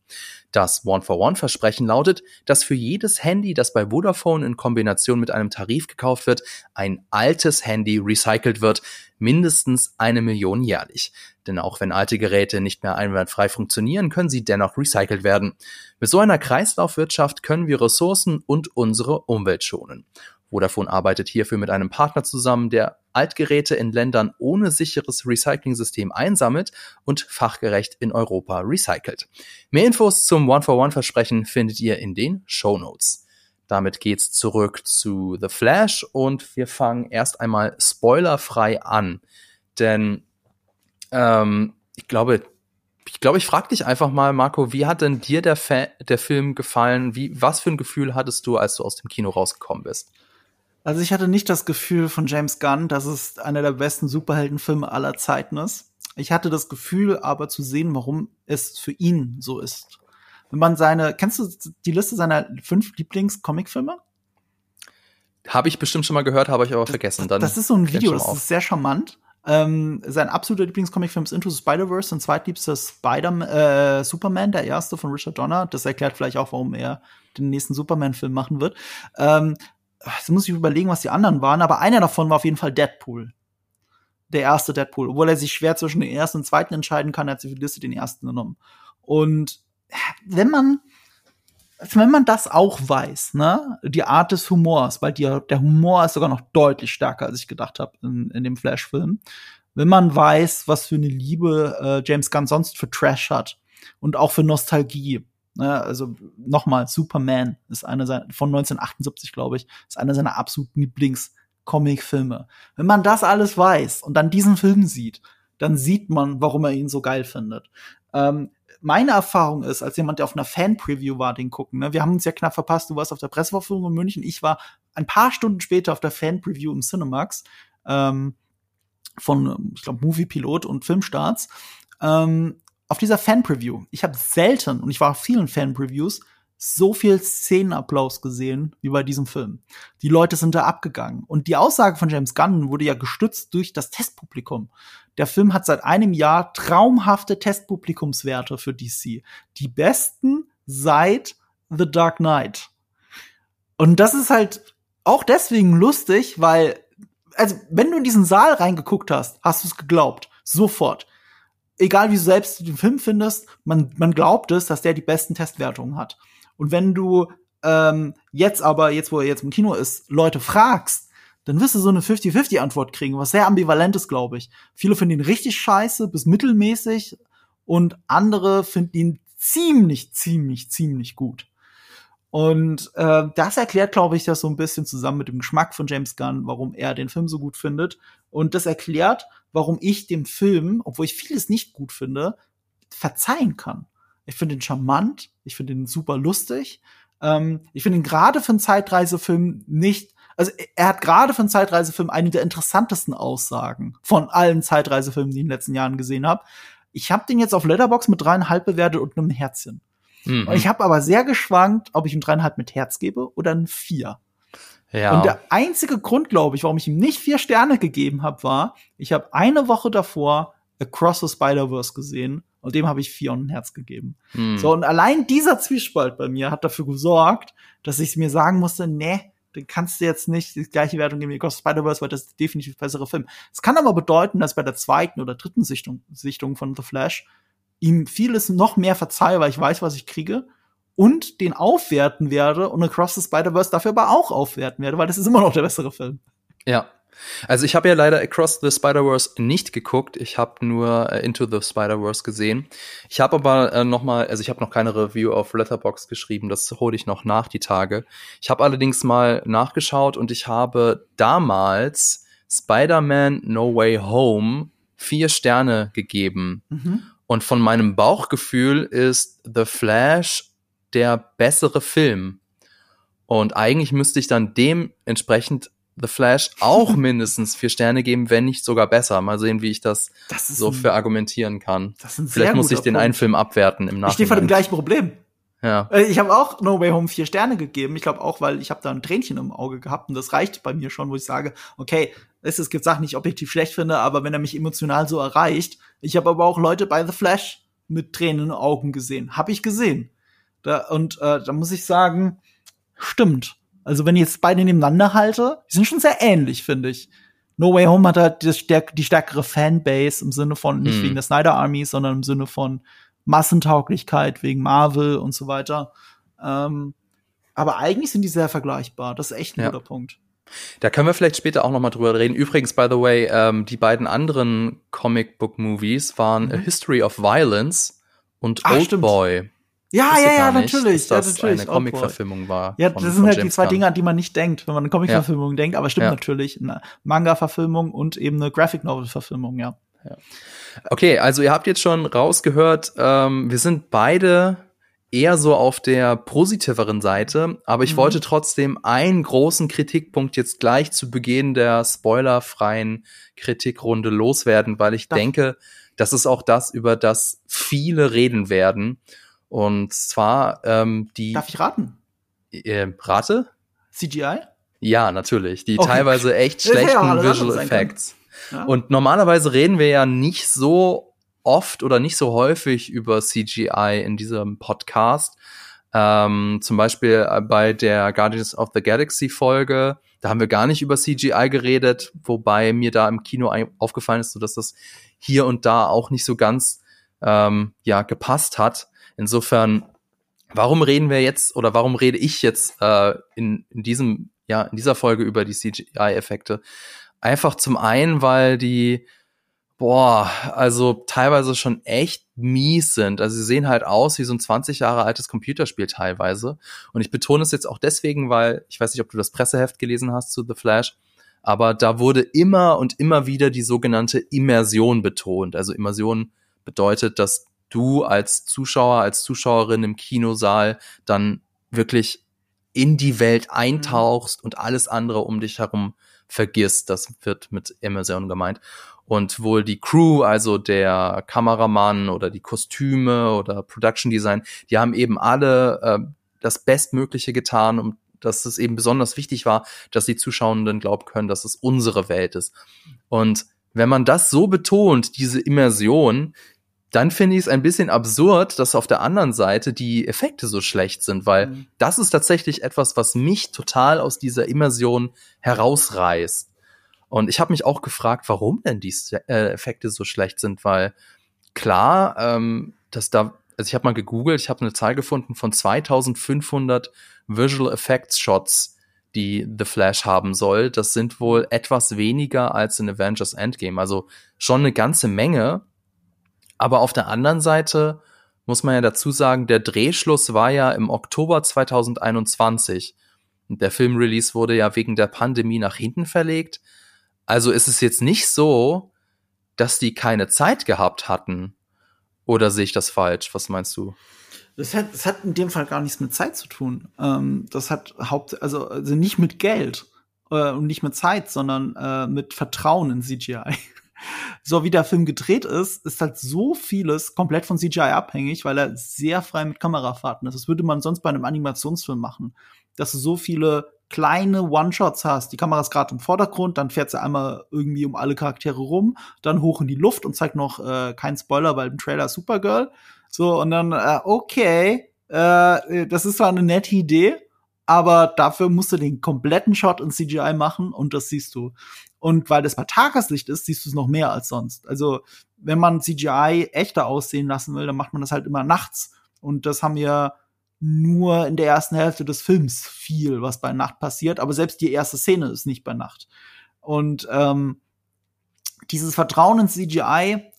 Das One-for-One-Versprechen lautet, dass für jedes Handy, das bei Vodafone in Kombination mit einem Tarif gekauft wird, ein altes Handy recycelt wird, mindestens eine Million jährlich. Denn auch wenn alte Geräte nicht mehr einwandfrei funktionieren, können sie dennoch recycelt werden. Mit so einer Kreislaufwirtschaft können wir Ressourcen und unsere Umwelt schonen. Vodafone arbeitet hierfür mit einem Partner zusammen, der Altgeräte in Ländern ohne sicheres Recycling-System einsammelt und fachgerecht in Europa recycelt. Mehr Infos zum One-for-One-Versprechen findet ihr in den Show Notes. Damit geht's zurück zu The Flash und wir fangen erst einmal spoilerfrei an. Denn Ähm, ich glaube, ich glaube, ich frage dich einfach mal, Marco, wie hat denn dir der, Fa der Film gefallen? Wie, was für ein Gefühl hattest du, als du aus dem Kino rausgekommen bist? Also ich hatte nicht das Gefühl von James Gunn, dass es einer der besten Superheldenfilme aller Zeiten ist. Ich hatte das Gefühl, aber zu sehen, warum es für ihn so ist. Wenn man seine, kennst du die Liste seiner fünf Lieblings-Comicfilme? Habe ich bestimmt schon mal gehört, habe ich aber vergessen. Dann das ist so ein Video, das ist sehr charmant. Ähm, sein absoluter Lieblingscomicfilm ist Into the Spider-Verse und zweitliebster Spider äh, Superman, der erste von Richard Donner. Das erklärt vielleicht auch, warum er den nächsten Superman-Film machen wird. Ähm, jetzt muss ich überlegen, was die anderen waren, aber einer davon war auf jeden Fall Deadpool. Der erste Deadpool. Obwohl er sich schwer zwischen den ersten und zweiten entscheiden kann, hat sie für Liste den ersten genommen. Und wenn man wenn man das auch weiß, ne, die Art des Humors, weil die, der Humor ist sogar noch deutlich stärker, als ich gedacht habe in, in dem Flash-Film. Wenn man weiß, was für eine Liebe äh, James Gunn sonst für Trash hat und auch für Nostalgie. Ne, also nochmal, Superman ist einer seiner, von 1978, glaube ich, ist einer seiner absoluten Lieblings-Comic-Filme. Wenn man das alles weiß und dann diesen Film sieht, dann sieht man, warum er ihn so geil findet. Ähm, meine Erfahrung ist, als jemand, der auf einer Fan-Preview war, den gucken, ne? wir haben uns ja knapp verpasst, du warst auf der Presseverführung in München, ich war ein paar Stunden später auf der Fan-Preview im Cinemax ähm, von, ich glaube, Movie Pilot und Filmstarts. Ähm, auf dieser Fan-Preview, ich habe selten, und ich war auf vielen Fan-Previews, so viel Szenenapplaus gesehen wie bei diesem Film. Die Leute sind da abgegangen. Und die Aussage von James Gunn wurde ja gestützt durch das Testpublikum. Der Film hat seit einem Jahr traumhafte Testpublikumswerte für DC. Die besten seit The Dark Knight. Und das ist halt auch deswegen lustig, weil, also, wenn du in diesen Saal reingeguckt hast, hast du es geglaubt. Sofort. Egal wie du selbst den Film findest, man, man glaubt es, dass der die besten Testwertungen hat. Und wenn du ähm, jetzt aber, jetzt wo er jetzt im Kino ist, Leute fragst, dann wirst du so eine 50-50-Antwort kriegen, was sehr ambivalent ist, glaube ich. Viele finden ihn richtig scheiße bis mittelmäßig und andere finden ihn ziemlich, ziemlich, ziemlich gut. Und äh, das erklärt, glaube ich, das so ein bisschen zusammen mit dem Geschmack von James Gunn, warum er den Film so gut findet. Und das erklärt, warum ich dem Film, obwohl ich vieles nicht gut finde, verzeihen kann. Ich finde ihn charmant, ich finde ihn super lustig. Ähm, ich finde ihn gerade für einen Zeitreisefilm nicht, also er hat gerade für einen Zeitreisefilm eine der interessantesten Aussagen von allen Zeitreisefilmen, die ich in den letzten Jahren gesehen habe. Ich habe den jetzt auf Letterbox mit dreieinhalb bewertet und einem Herzchen. Mhm. Und ich habe aber sehr geschwankt, ob ich ihm dreieinhalb mit Herz gebe oder ein vier. Ja. Und der einzige Grund, glaube ich, warum ich ihm nicht vier Sterne gegeben habe, war, ich habe eine Woche davor Across the Spider-Verse gesehen und dem habe ich vier und ein Herz gegeben. Hm. So, und allein dieser Zwiespalt bei mir hat dafür gesorgt, dass ich mir sagen musste, nee, den kannst du jetzt nicht die gleiche Wertung geben wie Ghost Spider-Verse, weil das ist definitiv bessere Film. Es kann aber bedeuten, dass bei der zweiten oder dritten Sichtung, Sichtung von The Flash ihm vieles noch mehr verzeihe, weil ich weiß, was ich kriege und den aufwerten werde und Across the Spider-Verse dafür aber auch aufwerten werde, weil das ist immer noch der bessere Film. Ja, also ich habe ja leider Across the Spider-Verse nicht geguckt. Ich habe nur äh, Into the Spider-Verse gesehen. Ich habe aber äh, noch mal, also ich habe noch keine Review auf Letterbox geschrieben. Das hole ich noch nach die Tage. Ich habe allerdings mal nachgeschaut und ich habe damals Spider-Man No Way Home vier Sterne gegeben. Mhm. Und von meinem Bauchgefühl ist The Flash der bessere Film. Und eigentlich müsste ich dann dementsprechend The Flash auch mindestens vier Sterne geben, wenn nicht sogar besser. Mal sehen, wie ich das, das so ein, für argumentieren kann. Vielleicht muss ich den Punkt. einen Film abwerten im Nachhinein. Ich stehe vor dem gleichen Problem. Ja. Äh, ich habe auch No Way Home vier Sterne gegeben. Ich glaube auch, weil ich habe da ein Tränchen im Auge gehabt und das reicht bei mir schon, wo ich sage, okay, es, es gibt Sachen, die ich objektiv schlecht finde, aber wenn er mich emotional so erreicht. Ich habe aber auch Leute bei The Flash mit Tränen in den Augen gesehen. Habe ich gesehen. Da, und äh, da muss ich sagen, stimmt. Also wenn ich jetzt beide nebeneinander halte, die sind schon sehr ähnlich, finde ich. No Way Home hat halt die, stärk die stärkere Fanbase im Sinne von nicht hm. wegen der Snyder Army, sondern im Sinne von Massentauglichkeit wegen Marvel und so weiter. Ähm, aber eigentlich sind die sehr vergleichbar. Das ist echt ein ja. guter Punkt. Da können wir vielleicht später auch noch mal drüber reden. Übrigens, by the way, ähm, die beiden anderen Comic Book Movies waren mhm. A History of Violence und Ach, Old Boy. Ja, ja, ja, nicht, natürlich. Dass das ja, natürlich. eine Comic-Verfilmung war. Ja, von, das sind halt James die zwei Gunn. Dinge, an die man nicht denkt, wenn man eine Comic-Verfilmung ja. denkt, aber stimmt ja. natürlich. Eine Manga-Verfilmung und eben eine Graphic Novel-Verfilmung, ja. ja. Okay, also ihr habt jetzt schon rausgehört, ähm, wir sind beide eher so auf der positiveren Seite, aber ich mhm. wollte trotzdem einen großen Kritikpunkt jetzt gleich zu Beginn der spoilerfreien Kritikrunde loswerden, weil ich Darf denke, das ist auch das, über das viele reden werden. Und zwar ähm, die. Darf ich raten? Äh, rate? CGI? Ja, natürlich. Die okay. teilweise echt schlechten ja, Visual Effects. Ja. Und normalerweise reden wir ja nicht so oft oder nicht so häufig über CGI in diesem Podcast. Ähm, zum Beispiel äh, bei der Guardians of the Galaxy Folge, da haben wir gar nicht über CGI geredet, wobei mir da im Kino aufgefallen ist, so dass das hier und da auch nicht so ganz ähm, ja gepasst hat. Insofern, warum reden wir jetzt oder warum rede ich jetzt äh, in, in diesem ja in dieser Folge über die CGI-Effekte? Einfach zum einen, weil die boah, also teilweise schon echt mies sind. Also sie sehen halt aus wie so ein 20 Jahre altes Computerspiel teilweise. Und ich betone es jetzt auch deswegen, weil ich weiß nicht, ob du das Presseheft gelesen hast zu The Flash, aber da wurde immer und immer wieder die sogenannte Immersion betont. Also Immersion bedeutet, dass du als Zuschauer, als Zuschauerin im Kinosaal dann wirklich in die Welt eintauchst und alles andere um dich herum vergisst. Das wird mit Immersion gemeint und wohl die Crew, also der Kameramann oder die Kostüme oder Production Design, die haben eben alle äh, das Bestmögliche getan, um dass es eben besonders wichtig war, dass die Zuschauenden glauben können, dass es unsere Welt ist. Und wenn man das so betont, diese Immersion, dann finde ich es ein bisschen absurd, dass auf der anderen Seite die Effekte so schlecht sind, weil mhm. das ist tatsächlich etwas, was mich total aus dieser Immersion herausreißt. Und ich habe mich auch gefragt, warum denn die äh, Effekte so schlecht sind, weil klar, ähm, dass da, also ich habe mal gegoogelt, ich habe eine Zahl gefunden von 2500 Visual Effects Shots, die The Flash haben soll. Das sind wohl etwas weniger als in Avengers Endgame, also schon eine ganze Menge. Aber auf der anderen Seite muss man ja dazu sagen, der Drehschluss war ja im Oktober 2021. Und der Filmrelease wurde ja wegen der Pandemie nach hinten verlegt. Also ist es jetzt nicht so, dass die keine Zeit gehabt hatten. Oder sehe ich das falsch? Was meinst du? Das hat, das hat in dem Fall gar nichts mit Zeit zu tun. Ähm, das hat haupt, also, also nicht mit Geld äh, und nicht mit Zeit, sondern äh, mit Vertrauen in CGI. so wie der Film gedreht ist, ist halt so vieles komplett von CGI abhängig, weil er sehr frei mit Kamerafahrten ist. Das würde man sonst bei einem Animationsfilm machen. Dass du so viele kleine One-Shots hast. Die Kamera ist gerade im Vordergrund, dann fährt sie einmal irgendwie um alle Charaktere rum, dann hoch in die Luft und zeigt noch äh, kein Spoiler, weil im Trailer Supergirl. So, und dann, äh, okay, äh, das ist zwar eine nette Idee, aber dafür musst du den kompletten Shot in CGI machen und das siehst du. Und weil das bei Tageslicht ist, siehst du es noch mehr als sonst. Also, wenn man CGI echter aussehen lassen will, dann macht man das halt immer nachts. Und das haben wir nur in der ersten Hälfte des Films viel, was bei Nacht passiert, aber selbst die erste Szene ist nicht bei Nacht. Und ähm, dieses Vertrauen in CGI,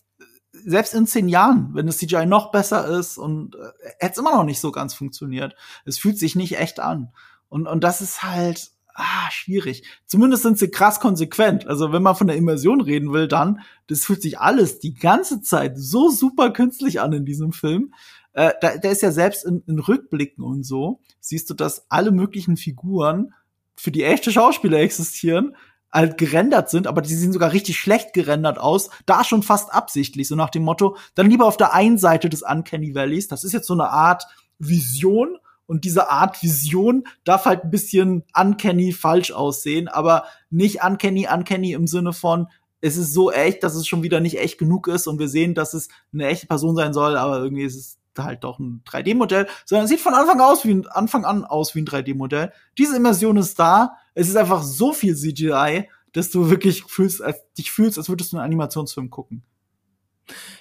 selbst in zehn Jahren, wenn das CGI noch besser ist und äh, hätte es immer noch nicht so ganz funktioniert. Es fühlt sich nicht echt an. Und, und das ist halt ah, schwierig. Zumindest sind sie krass konsequent. Also wenn man von der Immersion reden will, dann, das fühlt sich alles die ganze Zeit so super künstlich an in diesem Film. Äh, da, da ist ja selbst in, in Rückblicken und so, siehst du, dass alle möglichen Figuren für die echte Schauspieler existieren, halt gerendert sind, aber die sehen sogar richtig schlecht gerendert aus, da schon fast absichtlich, so nach dem Motto, dann lieber auf der einen Seite des Uncanny Valleys, das ist jetzt so eine Art Vision und diese Art Vision darf halt ein bisschen uncanny falsch aussehen, aber nicht uncanny, uncanny im Sinne von, es ist so echt, dass es schon wieder nicht echt genug ist und wir sehen, dass es eine echte Person sein soll, aber irgendwie ist es halt doch ein 3D-Modell, sondern es sieht von Anfang aus wie Anfang an aus wie ein 3D-Modell. Diese Immersion ist da. Es ist einfach so viel CGI, dass du wirklich fühlst, als, dich fühlst, als würdest du einen Animationsfilm gucken.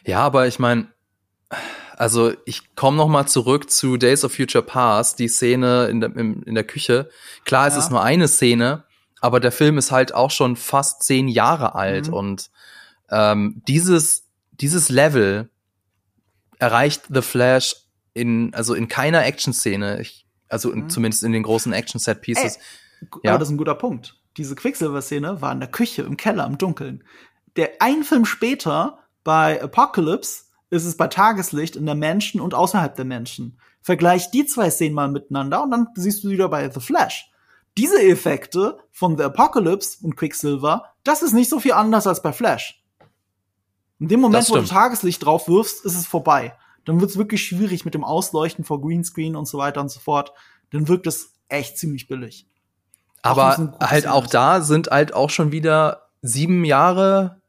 Ja, aber ich meine, also ich komme noch mal zurück zu Days of Future Past, die Szene in der, in, in der Küche. Klar, es ja. ist nur eine Szene, aber der Film ist halt auch schon fast zehn Jahre alt mhm. und ähm, dieses dieses Level erreicht The Flash in, also in keiner Action-Szene, also in, mhm. zumindest in den großen Action-Set-Pieces. Ja, aber das ist ein guter Punkt. Diese Quicksilver-Szene war in der Küche, im Keller, im Dunkeln. der ein Film später bei Apocalypse ist es bei Tageslicht in der Menschen und außerhalb der Menschen. Vergleich die zwei Szenen mal miteinander und dann siehst du wieder bei The Flash. Diese Effekte von The Apocalypse und Quicksilver, das ist nicht so viel anders als bei Flash. In dem Moment, wo du Tageslicht drauf wirfst, ist es vorbei. Dann wird es wirklich schwierig mit dem Ausleuchten vor Greenscreen und so weiter und so fort. Dann wirkt es echt ziemlich billig. Aber halt auch da sind halt auch schon wieder sieben Jahre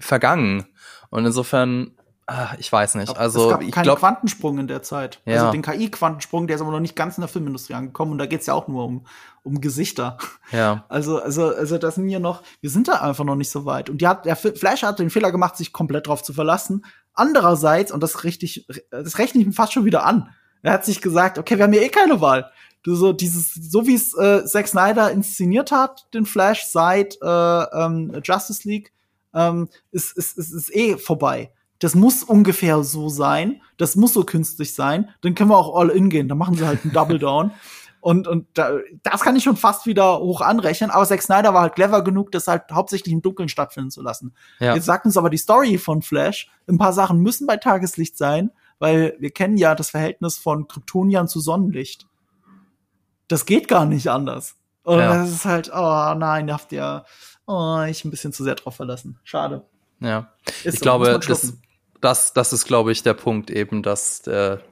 vergangen. Und insofern Ah, ich weiß nicht. Also es gab ich keinen glaub, Quantensprung in der Zeit. Ja. Also den KI-Quantensprung, der ist aber noch nicht ganz in der Filmindustrie angekommen und da geht's ja auch nur um, um Gesichter. Ja. Also, also, also das sind ja noch, wir sind da einfach noch nicht so weit. Und die hat, der Flash hat den Fehler gemacht, sich komplett drauf zu verlassen. Andererseits, und das richtig, das rechne ich ihm fast schon wieder an. Er hat sich gesagt, okay, wir haben ja eh keine Wahl. Du so dieses, so wie es äh, Zack Snyder inszeniert hat, den Flash seit äh, ähm, Justice League, ähm, ist, ist, ist, ist eh vorbei das muss ungefähr so sein, das muss so künstlich sein, dann können wir auch all in gehen, dann machen sie halt einen Double Down. Und, und da, das kann ich schon fast wieder hoch anrechnen. Aber Zack Snyder war halt clever genug, das halt hauptsächlich im Dunkeln stattfinden zu lassen. Ja. Jetzt sagt uns aber die Story von Flash, ein paar Sachen müssen bei Tageslicht sein, weil wir kennen ja das Verhältnis von Kryptonian zu Sonnenlicht. Das geht gar nicht anders. Und ja. das ist halt, oh nein, da habt ihr oh, ich ein bisschen zu sehr drauf verlassen. Schade. Ja. Ist ich so, glaube, das, das, das ist, glaube ich, der Punkt eben, dass der,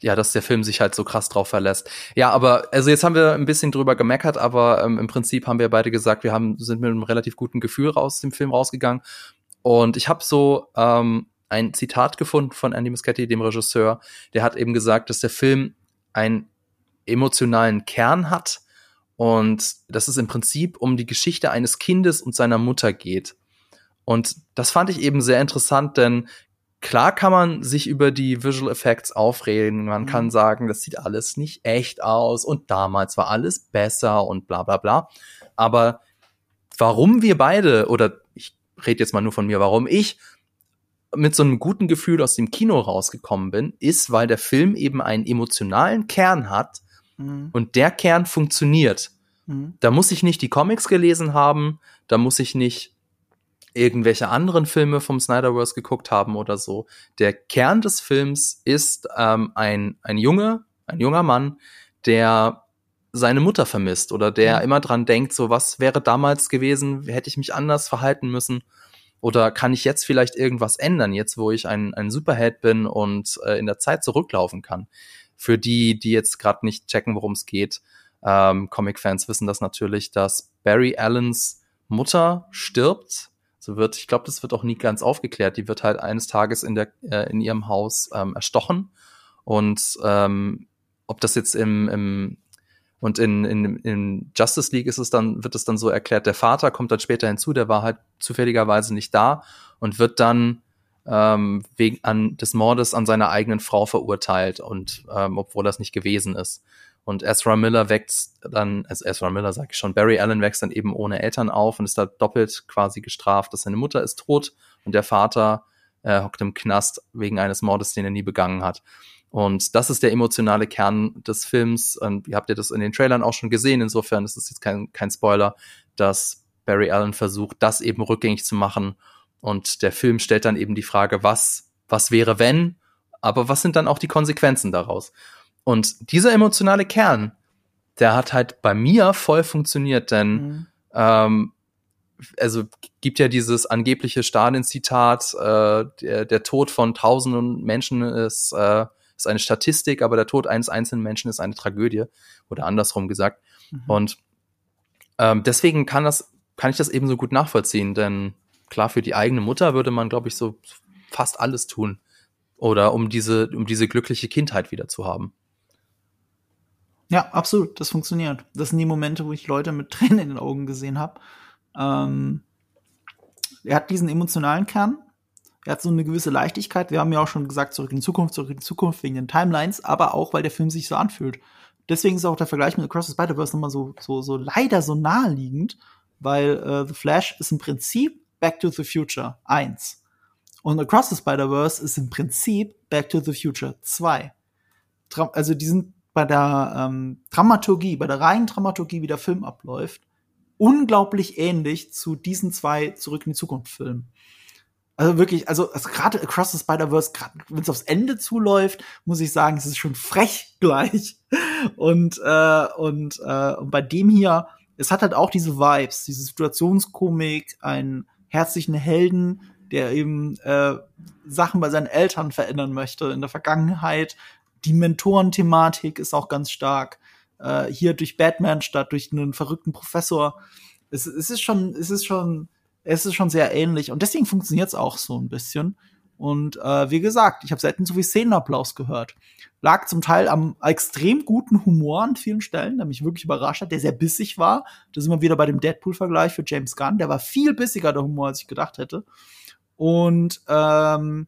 ja, dass der Film sich halt so krass drauf verlässt. Ja, aber also jetzt haben wir ein bisschen drüber gemeckert, aber ähm, im Prinzip haben wir beide gesagt, wir haben sind mit einem relativ guten Gefühl raus dem Film rausgegangen. Und ich habe so ähm, ein Zitat gefunden von Andy Muschietti, dem Regisseur, der hat eben gesagt, dass der Film einen emotionalen Kern hat und dass es im Prinzip um die Geschichte eines Kindes und seiner Mutter geht. Und das fand ich eben sehr interessant, denn klar kann man sich über die Visual Effects aufreden. Man mhm. kann sagen, das sieht alles nicht echt aus und damals war alles besser und bla bla bla. Aber warum wir beide, oder ich rede jetzt mal nur von mir, warum ich mit so einem guten Gefühl aus dem Kino rausgekommen bin, ist, weil der Film eben einen emotionalen Kern hat mhm. und der Kern funktioniert. Mhm. Da muss ich nicht die Comics gelesen haben, da muss ich nicht irgendwelche anderen Filme vom Snyderverse geguckt haben oder so. Der Kern des Films ist ähm, ein, ein Junge, ein junger Mann, der seine Mutter vermisst oder der mhm. immer dran denkt, so was wäre damals gewesen, hätte ich mich anders verhalten müssen oder kann ich jetzt vielleicht irgendwas ändern, jetzt wo ich ein, ein Superheld bin und äh, in der Zeit zurücklaufen kann. Für die, die jetzt gerade nicht checken, worum es geht, ähm, Comic-Fans wissen das natürlich, dass Barry Allens Mutter stirbt so wird, ich glaube, das wird auch nie ganz aufgeklärt. Die wird halt eines Tages in der äh, in ihrem Haus ähm, erstochen und ähm, ob das jetzt im, im und in, in, in Justice League ist es dann, wird es dann so erklärt, der Vater kommt dann später hinzu, der war halt zufälligerweise nicht da und wird dann ähm, wegen an des Mordes an seiner eigenen Frau verurteilt und ähm, obwohl das nicht gewesen ist. Und Ezra Miller wächst dann, also Ezra Miller sag ich schon, Barry Allen wächst dann eben ohne Eltern auf und ist da doppelt quasi gestraft, dass seine Mutter ist tot und der Vater äh, hockt im Knast wegen eines Mordes, den er nie begangen hat. Und das ist der emotionale Kern des Films. Und ihr habt ja das in den Trailern auch schon gesehen. Insofern ist es jetzt kein, kein Spoiler, dass Barry Allen versucht, das eben rückgängig zu machen. Und der Film stellt dann eben die Frage, was, was wäre wenn? Aber was sind dann auch die Konsequenzen daraus? Und dieser emotionale Kern, der hat halt bei mir voll funktioniert, denn mhm. ähm, also gibt ja dieses angebliche Stalin-Zitat, äh, der, der Tod von tausenden Menschen ist, äh, ist eine Statistik, aber der Tod eines einzelnen Menschen ist eine Tragödie oder andersrum gesagt. Mhm. Und ähm, deswegen kann das, kann ich das eben so gut nachvollziehen, denn klar, für die eigene Mutter würde man, glaube ich, so fast alles tun. Oder um diese, um diese glückliche Kindheit wieder zu haben. Ja, absolut, das funktioniert. Das sind die Momente, wo ich Leute mit Tränen in den Augen gesehen habe. Ähm, er hat diesen emotionalen Kern, er hat so eine gewisse Leichtigkeit. Wir haben ja auch schon gesagt, zurück in die Zukunft, zurück in die Zukunft wegen den Timelines, aber auch, weil der Film sich so anfühlt. Deswegen ist auch der Vergleich mit Across the Spider-Verse nochmal so, so, so leider so naheliegend, weil äh, The Flash ist im Prinzip Back to the Future 1. Und Across the Spider-Verse ist im Prinzip Back to the Future 2. Also die sind bei der ähm, Dramaturgie, bei der reinen Dramaturgie, wie der Film abläuft, unglaublich ähnlich zu diesen zwei Zurück in die Zukunft Filmen. Also wirklich, also, also gerade Across the Spider-Verse, wenn es aufs Ende zuläuft, muss ich sagen, es ist schon frech gleich. Und, äh, und, äh, und bei dem hier, es hat halt auch diese Vibes, diese Situationskomik, einen herzlichen Helden, der eben äh, Sachen bei seinen Eltern verändern möchte in der Vergangenheit. Die Mentorenthematik ist auch ganz stark. Äh, hier durch Batman statt durch einen verrückten Professor. Es, es ist schon, es ist schon es ist schon sehr ähnlich und deswegen funktioniert es auch so ein bisschen. Und äh, wie gesagt, ich habe selten so viel Szenenapplaus gehört. Lag zum Teil am extrem guten Humor an vielen Stellen, der mich wirklich überrascht hat, der sehr bissig war. Das sind wir wieder bei dem Deadpool-Vergleich für James Gunn. Der war viel bissiger, der Humor, als ich gedacht hätte. Und ähm,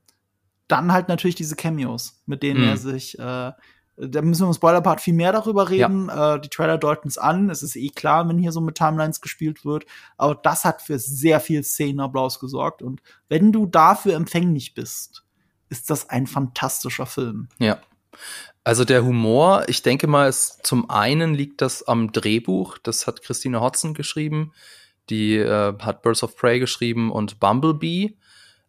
dann halt natürlich diese Cameos, mit denen mhm. er sich äh, da müssen wir im Spoiler-Part viel mehr darüber reden. Ja. Äh, die Trailer deuten es an. Es ist eh klar, wenn hier so mit Timelines gespielt wird. Aber das hat für sehr viel Szenenapplaus gesorgt. Und wenn du dafür empfänglich bist, ist das ein fantastischer Film. Ja. Also der Humor, ich denke mal, ist zum einen liegt das am Drehbuch. Das hat Christine Hodson geschrieben. Die äh, hat Birds of Prey geschrieben und Bumblebee.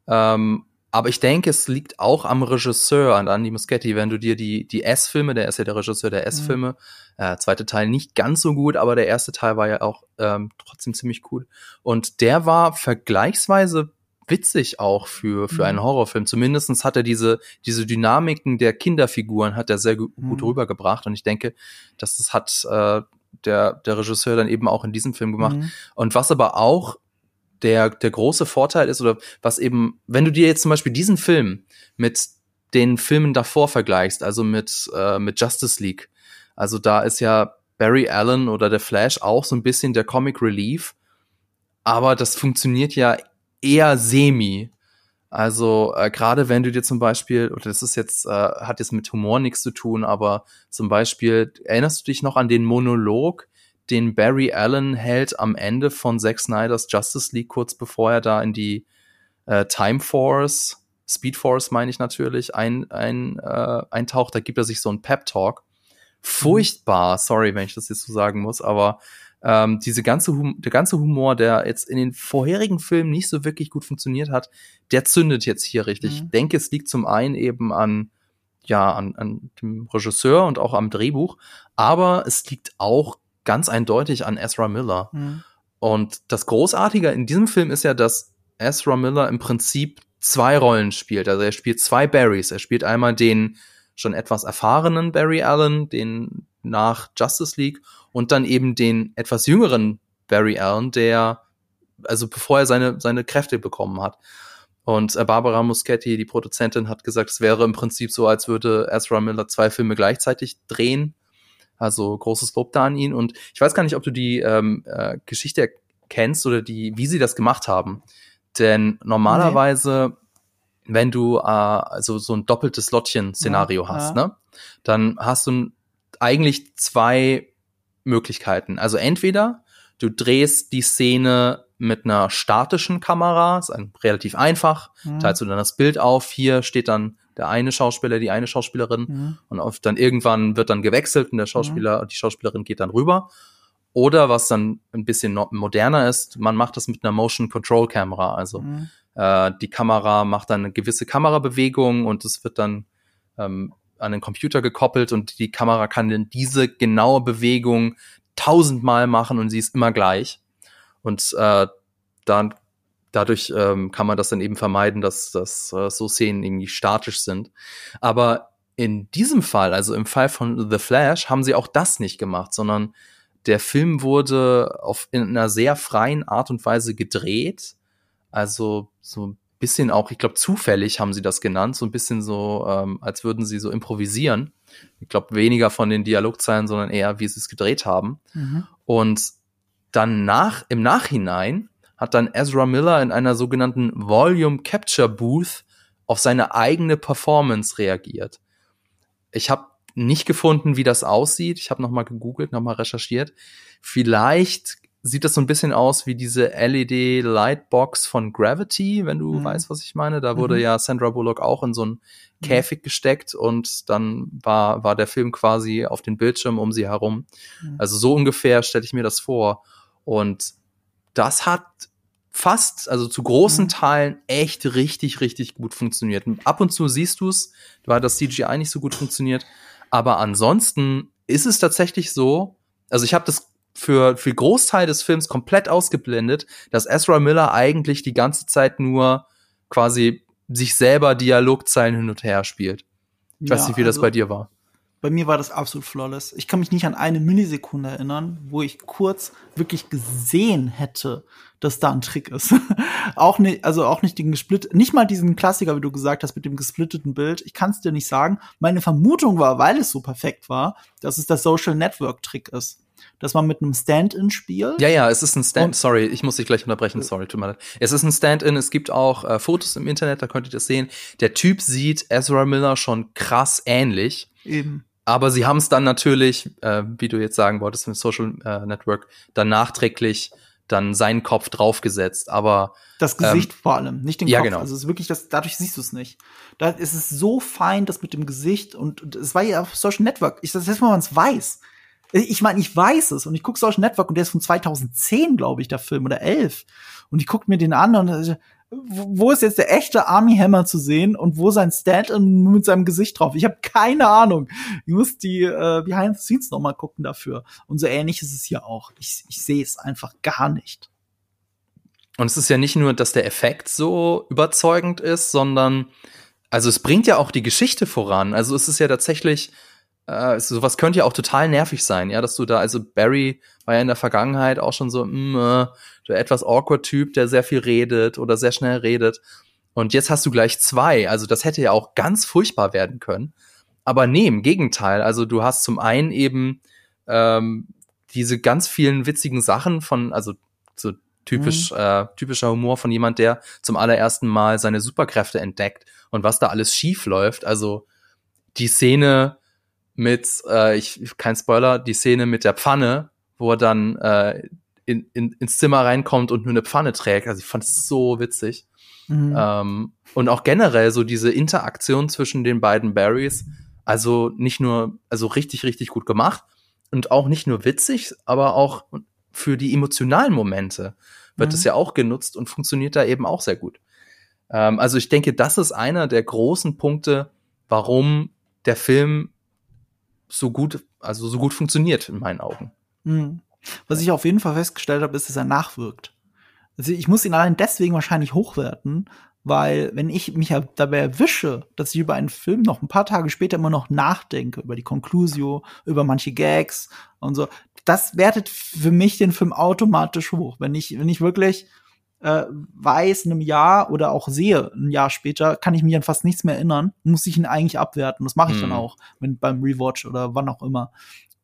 Ähm, aber ich denke, es liegt auch am Regisseur, an Andy Muschietti. Wenn du dir die, die S-Filme, der ist ja der Regisseur der S-Filme, mhm. äh, zweite Teil nicht ganz so gut, aber der erste Teil war ja auch ähm, trotzdem ziemlich cool. Und der war vergleichsweise witzig auch für, für mhm. einen Horrorfilm. Zumindestens hat er diese, diese Dynamiken der Kinderfiguren hat er sehr gut, mhm. rübergebracht. Und ich denke, dass das hat äh, der, der Regisseur dann eben auch in diesem Film gemacht. Mhm. Und was aber auch der, der große Vorteil ist, oder was eben, wenn du dir jetzt zum Beispiel diesen Film mit den Filmen davor vergleichst, also mit, äh, mit Justice League, also da ist ja Barry Allen oder der Flash auch so ein bisschen der Comic Relief, aber das funktioniert ja eher semi. Also äh, gerade wenn du dir zum Beispiel, oder das ist jetzt, äh, hat jetzt mit Humor nichts zu tun, aber zum Beispiel, erinnerst du dich noch an den Monolog, den Barry Allen hält am Ende von Zack Snyders Justice League, kurz bevor er da in die äh, Time Force, Speed Force meine ich natürlich, ein, ein, äh, eintaucht, da gibt er sich so einen Pep-Talk. Furchtbar, sorry, wenn ich das jetzt so sagen muss, aber ähm, diese ganze hum der ganze Humor, der jetzt in den vorherigen Filmen nicht so wirklich gut funktioniert hat, der zündet jetzt hier richtig. Mhm. Ich denke, es liegt zum einen eben an ja, an, an dem Regisseur und auch am Drehbuch, aber es liegt auch ganz eindeutig an Ezra Miller. Mhm. Und das Großartige in diesem Film ist ja, dass Ezra Miller im Prinzip zwei Rollen spielt. Also er spielt zwei Barrys. Er spielt einmal den schon etwas erfahrenen Barry Allen, den nach Justice League, und dann eben den etwas jüngeren Barry Allen, der, also bevor er seine, seine Kräfte bekommen hat. Und äh, Barbara Muschetti, die Produzentin, hat gesagt, es wäre im Prinzip so, als würde Ezra Miller zwei Filme gleichzeitig drehen. Also großes Lob da an ihn. Und ich weiß gar nicht, ob du die ähm, äh, Geschichte kennst oder die, wie sie das gemacht haben. Denn normalerweise, nee. wenn du äh, also so ein doppeltes Lottchen-Szenario ja, hast, ja. ne, dann hast du eigentlich zwei Möglichkeiten. Also entweder du drehst die Szene mit einer statischen Kamera, ist ein, relativ einfach, mhm. teilst du dann das Bild auf, hier steht dann der eine Schauspieler, die eine Schauspielerin mhm. und auf, dann irgendwann wird dann gewechselt und der Schauspieler, mhm. die Schauspielerin geht dann rüber. Oder was dann ein bisschen moderner ist, man macht das mit einer Motion Control Kamera. Also mhm. äh, die Kamera macht dann eine gewisse Kamerabewegung und es wird dann ähm, an den Computer gekoppelt und die Kamera kann dann diese genaue Bewegung tausendmal machen und sie ist immer gleich. Und äh, dann dadurch ähm, kann man das dann eben vermeiden, dass, dass äh, so Szenen irgendwie statisch sind. Aber in diesem Fall, also im Fall von The Flash, haben sie auch das nicht gemacht, sondern der Film wurde auf, in einer sehr freien Art und Weise gedreht. Also so ein bisschen auch, ich glaube, zufällig haben sie das genannt, so ein bisschen so, ähm, als würden sie so improvisieren. Ich glaube, weniger von den Dialogzeilen, sondern eher, wie sie es gedreht haben. Mhm. Und dann nach, im Nachhinein hat dann Ezra Miller in einer sogenannten Volume Capture Booth auf seine eigene Performance reagiert. Ich habe nicht gefunden, wie das aussieht. Ich habe noch mal gegoogelt, noch mal recherchiert. Vielleicht sieht das so ein bisschen aus wie diese LED Lightbox von Gravity, wenn du mhm. weißt, was ich meine. Da wurde mhm. ja Sandra Bullock auch in so einen mhm. Käfig gesteckt und dann war, war der Film quasi auf den Bildschirm um sie herum. Mhm. Also so ungefähr stelle ich mir das vor. Und das hat fast, also zu großen mhm. Teilen echt richtig, richtig gut funktioniert. Ab und zu siehst du es, weil das CGI nicht so gut funktioniert. Aber ansonsten ist es tatsächlich so, also ich habe das für, für Großteil des Films komplett ausgeblendet, dass Ezra Miller eigentlich die ganze Zeit nur quasi sich selber Dialogzeilen hin und her spielt. Ich ja, weiß nicht, wie also, das bei dir war. Bei mir war das absolut flawless. Ich kann mich nicht an eine Millisekunde erinnern, wo ich kurz wirklich gesehen hätte, dass da ein Trick ist. auch nicht, also auch nicht den gesplit, nicht mal diesen Klassiker, wie du gesagt hast, mit dem gesplitteten Bild. Ich kann es dir nicht sagen. Meine Vermutung war, weil es so perfekt war, dass es der Social Network Trick ist dass man mit einem Stand-in spielt. Ja, ja, es ist ein Stand. Sorry, ich muss dich gleich unterbrechen. Sorry, tut mir leid. Es ist ein Stand-in. Es gibt auch äh, Fotos im Internet, da könnt ihr das sehen. Der Typ sieht Ezra Miller schon krass ähnlich. Eben. Aber sie haben es dann natürlich, äh, wie du jetzt sagen wolltest, mit Social äh, Network, dann nachträglich dann seinen Kopf draufgesetzt. Aber das Gesicht ähm, vor allem, nicht den ja, Kopf. Genau. Also es ist wirklich, das, dadurch siehst du es nicht. Da ist es so fein, das mit dem Gesicht und es war ja auf Social Network. Ich das Mal, man es weiß. Ich meine, ich weiß es und ich gucke Social Network und der ist von 2010, glaube ich, der Film oder 11. Und ich gucke mir den an und wo ist jetzt der echte Army Hammer zu sehen und wo sein Stand-in mit seinem Gesicht drauf? Ich habe keine Ahnung. Ich muss die äh, Behind the Scenes noch mal gucken dafür. Und so ähnlich ist es hier auch. Ich, ich sehe es einfach gar nicht. Und es ist ja nicht nur, dass der Effekt so überzeugend ist, sondern also es bringt ja auch die Geschichte voran. Also es ist ja tatsächlich äh, sowas könnte ja auch total nervig sein, ja, dass du da, also Barry war ja in der Vergangenheit auch schon so, mh, äh, der etwas awkward Typ, der sehr viel redet oder sehr schnell redet. Und jetzt hast du gleich zwei, also das hätte ja auch ganz furchtbar werden können. Aber nee, im Gegenteil, also du hast zum einen eben ähm, diese ganz vielen witzigen Sachen von, also so typisch, mhm. äh, typischer Humor von jemand, der zum allerersten Mal seine Superkräfte entdeckt und was da alles schief läuft. Also die Szene, mit, äh, ich, kein Spoiler, die Szene mit der Pfanne, wo er dann äh, in, in, ins Zimmer reinkommt und nur eine Pfanne trägt. Also ich fand es so witzig. Mhm. Ähm, und auch generell so diese Interaktion zwischen den beiden Barrys, also nicht nur, also richtig, richtig gut gemacht und auch nicht nur witzig, aber auch für die emotionalen Momente wird mhm. es ja auch genutzt und funktioniert da eben auch sehr gut. Ähm, also ich denke, das ist einer der großen Punkte, warum der Film so gut, also so gut funktioniert in meinen Augen. Mhm. Was ich auf jeden Fall festgestellt habe, ist, dass er nachwirkt. Also ich muss ihn allein deswegen wahrscheinlich hochwerten, weil wenn ich mich dabei erwische, dass ich über einen Film noch ein paar Tage später immer noch nachdenke, über die Conclusio, über manche Gags und so, das wertet für mich den Film automatisch hoch. Wenn ich, wenn ich wirklich äh, weiß, in einem Jahr oder auch sehe, ein Jahr später, kann ich mich an fast nichts mehr erinnern, muss ich ihn eigentlich abwerten. Das mache ich mhm. dann auch, wenn beim Rewatch oder wann auch immer.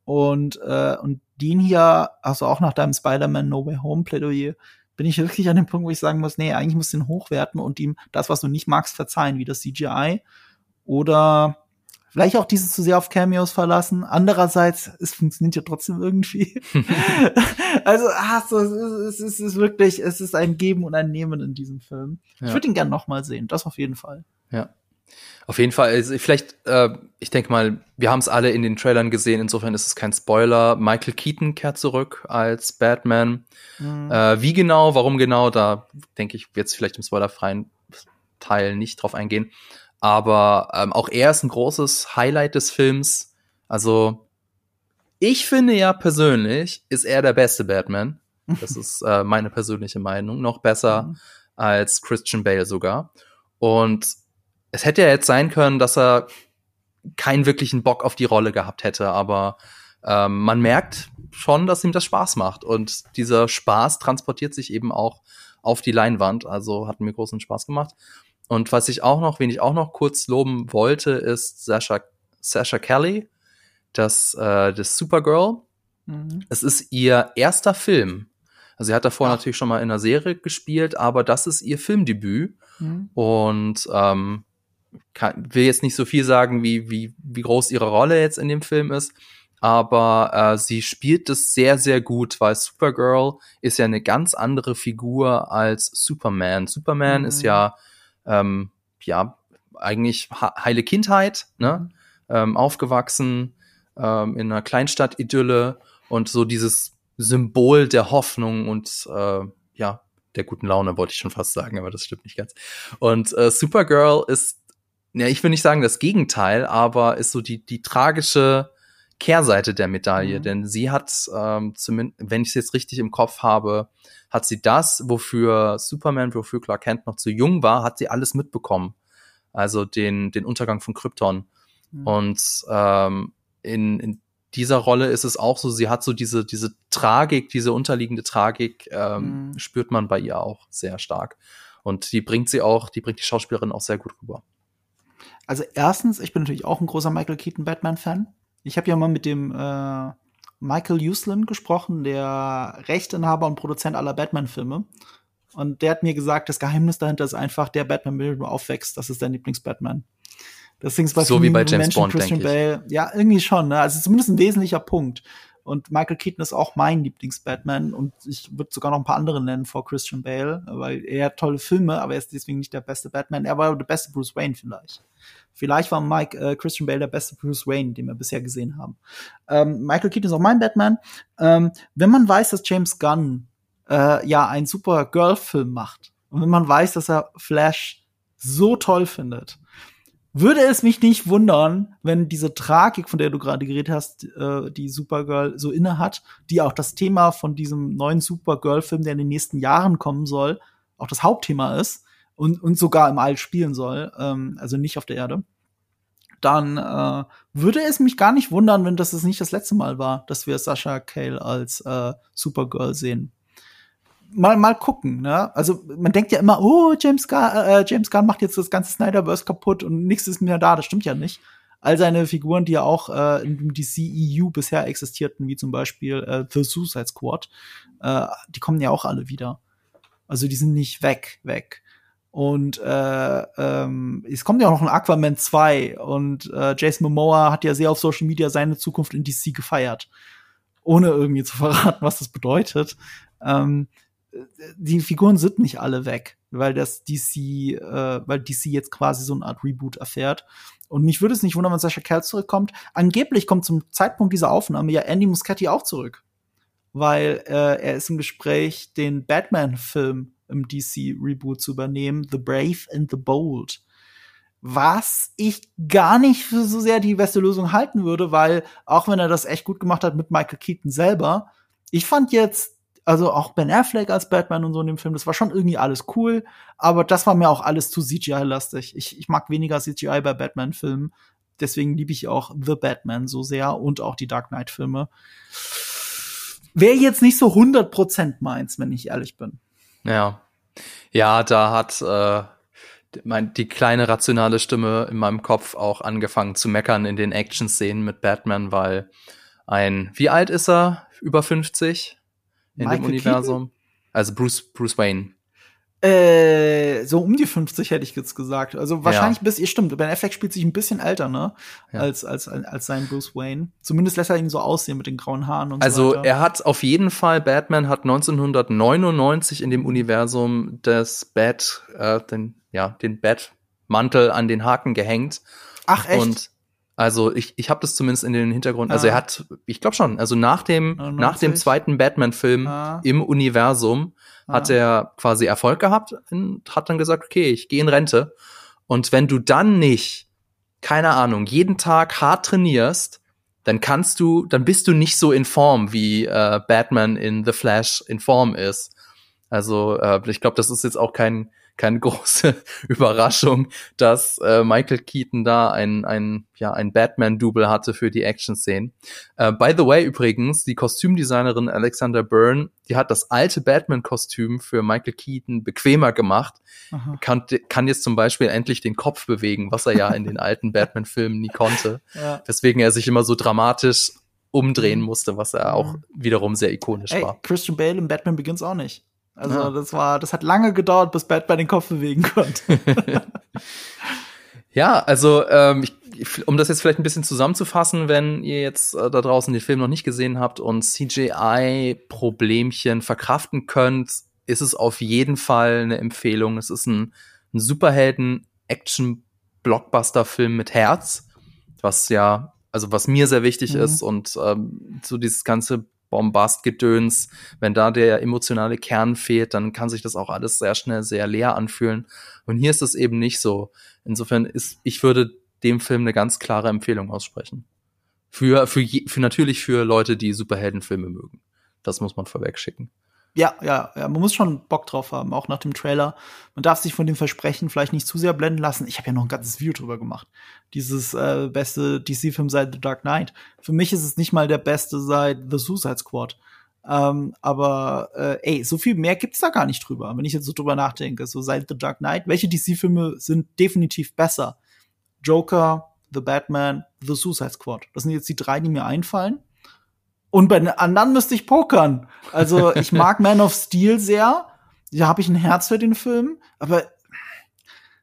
Und, äh, und den hier, also auch nach deinem Spider-Man No Way Home Plädoyer, bin ich wirklich an dem Punkt, wo ich sagen muss, nee, eigentlich muss du ihn hochwerten und ihm das, was du nicht magst, verzeihen, wie das CGI. Oder vielleicht auch dieses zu sehr auf Cameos verlassen. Andererseits, es funktioniert ja trotzdem irgendwie. also, ah, so, es, ist, es ist wirklich, es ist ein Geben und ein Nehmen in diesem Film. Ja. Ich würde ihn gern noch mal sehen, das auf jeden Fall. Ja. Auf jeden Fall, also vielleicht, äh, ich denke mal, wir haben es alle in den Trailern gesehen, insofern ist es kein Spoiler. Michael Keaton kehrt zurück als Batman. Mhm. Äh, wie genau, warum genau, da denke ich jetzt vielleicht im spoilerfreien Teil nicht drauf eingehen. Aber ähm, auch er ist ein großes Highlight des Films. Also ich finde ja persönlich, ist er der beste Batman. Das ist äh, meine persönliche Meinung. Noch besser mhm. als Christian Bale sogar. Und es hätte ja jetzt sein können, dass er keinen wirklichen Bock auf die Rolle gehabt hätte, aber ähm, man merkt schon, dass ihm das Spaß macht. Und dieser Spaß transportiert sich eben auch auf die Leinwand. Also hat mir großen Spaß gemacht. Und was ich auch noch, wen ich auch noch kurz loben wollte, ist Sasha, Sasha Kelly, das, äh, das Supergirl. Mhm. Es ist ihr erster Film. Also sie hat davor Ach. natürlich schon mal in einer Serie gespielt, aber das ist ihr Filmdebüt. Mhm. Und ähm, kann, will jetzt nicht so viel sagen, wie, wie, wie groß ihre Rolle jetzt in dem Film ist, aber äh, sie spielt es sehr, sehr gut, weil Supergirl ist ja eine ganz andere Figur als Superman. Superman mhm. ist ja ähm, ja, eigentlich heile Kindheit, ne? Ähm, aufgewachsen ähm, in einer Kleinstadt-Idylle und so dieses Symbol der Hoffnung und äh, ja, der guten Laune, wollte ich schon fast sagen, aber das stimmt nicht ganz. Und äh, Supergirl ist, ja, ich will nicht sagen das Gegenteil, aber ist so die, die tragische Kehrseite der Medaille, mhm. denn sie hat, ähm, zumindest, wenn ich es jetzt richtig im Kopf habe, hat sie das, wofür Superman, wofür Clark Kent noch zu jung war, hat sie alles mitbekommen. Also den, den Untergang von Krypton. Mhm. Und ähm, in, in dieser Rolle ist es auch so, sie hat so diese, diese Tragik, diese unterliegende Tragik, ähm, mhm. spürt man bei ihr auch sehr stark. Und die bringt sie auch, die bringt die Schauspielerin auch sehr gut rüber. Also erstens, ich bin natürlich auch ein großer Michael Keaton Batman-Fan. Ich habe ja mal mit dem äh, Michael Uslan gesprochen, der Rechteinhaber und Produzent aller Batman-Filme. Und der hat mir gesagt, das Geheimnis dahinter ist einfach, der Batman, mit dem du aufwächst, das ist dein Lieblings-Batman. Deswegen ist bei so wie bei James Menschen, Bond, Christian Bale, ja, irgendwie schon, ne? Also zumindest ein wesentlicher Punkt. Und Michael Keaton ist auch mein Lieblings-Batman und ich würde sogar noch ein paar andere nennen vor Christian Bale, weil er hat tolle Filme, aber er ist deswegen nicht der beste Batman. Er war der beste Bruce Wayne vielleicht. Vielleicht war Mike äh, Christian Bale der beste Bruce Wayne, den wir bisher gesehen haben. Ähm, Michael Keaton ist auch mein Batman. Ähm, wenn man weiß, dass James Gunn äh, ja einen super Girl-Film macht und wenn man weiß, dass er Flash so toll findet, würde es mich nicht wundern, wenn diese Tragik, von der du gerade geredet hast, äh, die Supergirl so inne hat, die auch das Thema von diesem neuen Supergirl-Film, der in den nächsten Jahren kommen soll, auch das Hauptthema ist und, und sogar im All spielen soll, ähm, also nicht auf der Erde, dann äh, würde es mich gar nicht wundern, wenn das nicht das letzte Mal war, dass wir Sascha Cale als äh, Supergirl sehen mal, mal gucken, ne? Also man denkt ja immer, oh, James Gunn, äh, James Gunn macht jetzt das ganze Snyderverse kaputt und nichts ist mehr da. Das stimmt ja nicht. All seine Figuren, die ja auch äh, in die CEU bisher existierten, wie zum Beispiel äh, The Suicide Squad, äh, die kommen ja auch alle wieder. Also die sind nicht weg, weg. Und äh, ähm, es kommt ja auch noch ein Aquaman 2 und äh, Jason Momoa hat ja sehr auf Social Media seine Zukunft in DC gefeiert. Ohne irgendwie zu verraten, was das bedeutet. Ähm, die Figuren sind nicht alle weg, weil das DC, äh, weil DC jetzt quasi so eine Art Reboot erfährt. Und mich würde es nicht wundern, wenn Sascha Kerr zurückkommt. Angeblich kommt zum Zeitpunkt dieser Aufnahme ja Andy Muschietti auch zurück. Weil äh, er ist im Gespräch, den Batman-Film im DC-Reboot zu übernehmen, The Brave and the Bold. Was ich gar nicht für so sehr die beste Lösung halten würde, weil auch wenn er das echt gut gemacht hat mit Michael Keaton selber, ich fand jetzt also auch Ben Affleck als Batman und so in dem Film, das war schon irgendwie alles cool, aber das war mir auch alles zu CGI-lastig. Ich, ich mag weniger CGI bei Batman-Filmen, deswegen liebe ich auch The Batman so sehr und auch die Dark Knight-Filme. Wäre jetzt nicht so 100% meins, wenn ich ehrlich bin. Ja. Ja, da hat äh, mein, die kleine rationale Stimme in meinem Kopf auch angefangen zu meckern in den Action-Szenen mit Batman, weil ein, wie alt ist er? Über 50? in Michael dem Universum? Keaton? Also Bruce, Bruce Wayne. Äh, so um die 50 hätte ich jetzt gesagt. Also wahrscheinlich ja. bis, ihr stimmt, Ben Affleck spielt sich ein bisschen älter, ne? Ja. Als, als, als sein Bruce Wayne. Zumindest lässt er ihn so aussehen mit den grauen Haaren und also, so Also er hat auf jeden Fall, Batman hat 1999 in dem Universum das Bat, äh, den, ja, den Batmantel an den Haken gehängt. Ach echt? Und also ich, ich habe das zumindest in den Hintergrund. Also er hat, ich glaube schon, also nach dem 99. nach dem zweiten Batman-Film ah. im Universum ah. Hat er quasi Erfolg gehabt und hat dann gesagt, okay, ich gehe in Rente. Und wenn du dann nicht, keine Ahnung, jeden Tag hart trainierst, dann kannst du, dann bist du nicht so in Form, wie äh, Batman in The Flash in Form ist. Also äh, ich glaube, das ist jetzt auch kein keine große Überraschung, dass äh, Michael Keaton da ein, ein, ja, ein Batman-Double hatte für die Action-Szenen. Äh, by the way, übrigens, die Kostümdesignerin Alexander Byrne, die hat das alte Batman-Kostüm für Michael Keaton bequemer gemacht. Kann, kann jetzt zum Beispiel endlich den Kopf bewegen, was er ja in den alten Batman-Filmen nie konnte. Ja. Weswegen er sich immer so dramatisch umdrehen musste, was er auch wiederum sehr ikonisch Ey, war. Christian Bale im Batman Begins auch nicht. Also ja. das war, das hat lange gedauert, bis Batman den Kopf bewegen konnte. ja, also ähm, ich, um das jetzt vielleicht ein bisschen zusammenzufassen, wenn ihr jetzt äh, da draußen den Film noch nicht gesehen habt und CGI-Problemchen verkraften könnt, ist es auf jeden Fall eine Empfehlung. Es ist ein, ein Superhelden-Action-Blockbuster-Film mit Herz, was ja, also was mir sehr wichtig mhm. ist und ähm, so dieses ganze Bombastgedöns, wenn da der emotionale Kern fehlt, dann kann sich das auch alles sehr schnell sehr leer anfühlen. Und hier ist es eben nicht so. Insofern ist, ich würde dem Film eine ganz klare Empfehlung aussprechen. Für, für, für natürlich für Leute, die Superheldenfilme mögen. Das muss man vorweg schicken. Ja, ja, ja, man muss schon Bock drauf haben, auch nach dem Trailer. Man darf sich von dem Versprechen vielleicht nicht zu sehr blenden lassen. Ich habe ja noch ein ganzes Video drüber gemacht. Dieses äh, beste DC-Film seit The Dark Knight. Für mich ist es nicht mal der beste seit The Suicide Squad. Ähm, aber äh, ey, so viel mehr gibt's da gar nicht drüber, wenn ich jetzt so drüber nachdenke. So seit The Dark Knight, welche DC-Filme sind definitiv besser? Joker, The Batman, The Suicide Squad. Das sind jetzt die drei, die mir einfallen. Und bei den anderen müsste ich pokern. Also ich mag Man of Steel sehr. Da habe ich ein Herz für den Film. Aber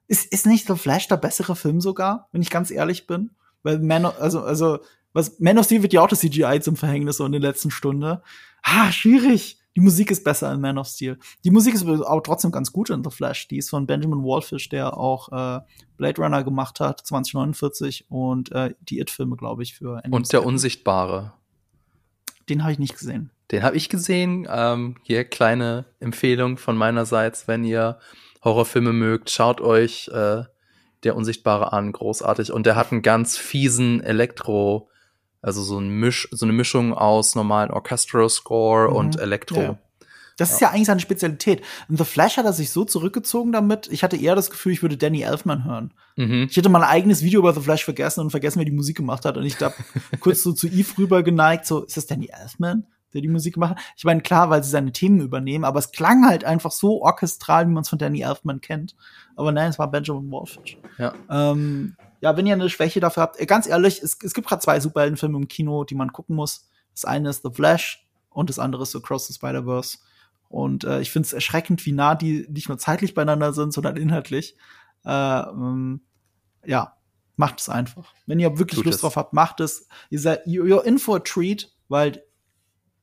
ist, ist nicht The Flash der bessere Film sogar, wenn ich ganz ehrlich bin? Weil Man of, also, also, was, Man of Steel wird ja auch das CGI zum Verhängnis so in der letzten Stunde. Ah, schwierig. Die Musik ist besser in Man of Steel. Die Musik ist aber trotzdem ganz gut in The Flash. Die ist von Benjamin Wallfish, der auch äh, Blade Runner gemacht hat, 2049 und äh, die It-Filme, glaube ich, für Ende Und der Unsichtbare. Den habe ich nicht gesehen. Den habe ich gesehen. Ähm, hier kleine Empfehlung von meinerseits, wenn ihr Horrorfilme mögt, schaut euch äh, der Unsichtbare an, großartig. Und der hat einen ganz fiesen Elektro, also so, ein Misch, so eine Mischung aus normalen Orchestral-Score mhm. und Elektro. Ja. Das ist ja eigentlich seine Spezialität. In The Flash hat er sich so zurückgezogen damit. Ich hatte eher das Gefühl, ich würde Danny Elfman hören. Mhm. Ich hätte mal ein eigenes Video über The Flash vergessen und vergessen, wer die Musik gemacht hat. Und ich da kurz so zu Eve rüber geneigt, so, ist das Danny Elfman? der die Musik gemacht hat. Ich meine, klar, weil sie seine Themen übernehmen, aber es klang halt einfach so orchestral, wie man es von Danny Elfman kennt. Aber nein, es war Benjamin Wolfish. Ja. Ähm, ja, wenn ihr eine Schwäche dafür habt, äh, ganz ehrlich, es, es gibt gerade zwei Superheldenfilme im Kino, die man gucken muss. Das eine ist The Flash und das andere ist Across the Spider-Verse. Und äh, ich finde es erschreckend, wie nah die nicht nur zeitlich beieinander sind, sondern inhaltlich. Äh, ähm, ja, macht es einfach. Wenn ihr wirklich Tut Lust es. drauf habt, macht es. Ihr seid you're in for a treat, weil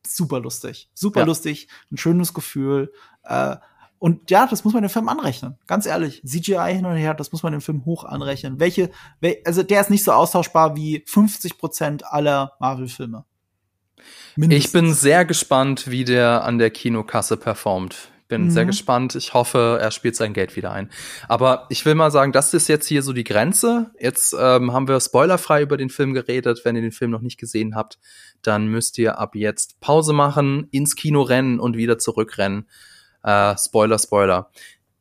super lustig, super ja. lustig, ein schönes Gefühl. Äh, und ja, das muss man dem Film anrechnen. Ganz ehrlich, CGI hin und her, das muss man dem Film hoch anrechnen. Welche, also der ist nicht so austauschbar wie 50 Prozent aller Marvel-Filme. Mindestens. Ich bin sehr gespannt, wie der an der Kinokasse performt. Bin mhm. sehr gespannt. Ich hoffe, er spielt sein Geld wieder ein. Aber ich will mal sagen, das ist jetzt hier so die Grenze. Jetzt ähm, haben wir spoilerfrei über den Film geredet. Wenn ihr den Film noch nicht gesehen habt, dann müsst ihr ab jetzt Pause machen, ins Kino rennen und wieder zurückrennen. Äh, Spoiler, Spoiler.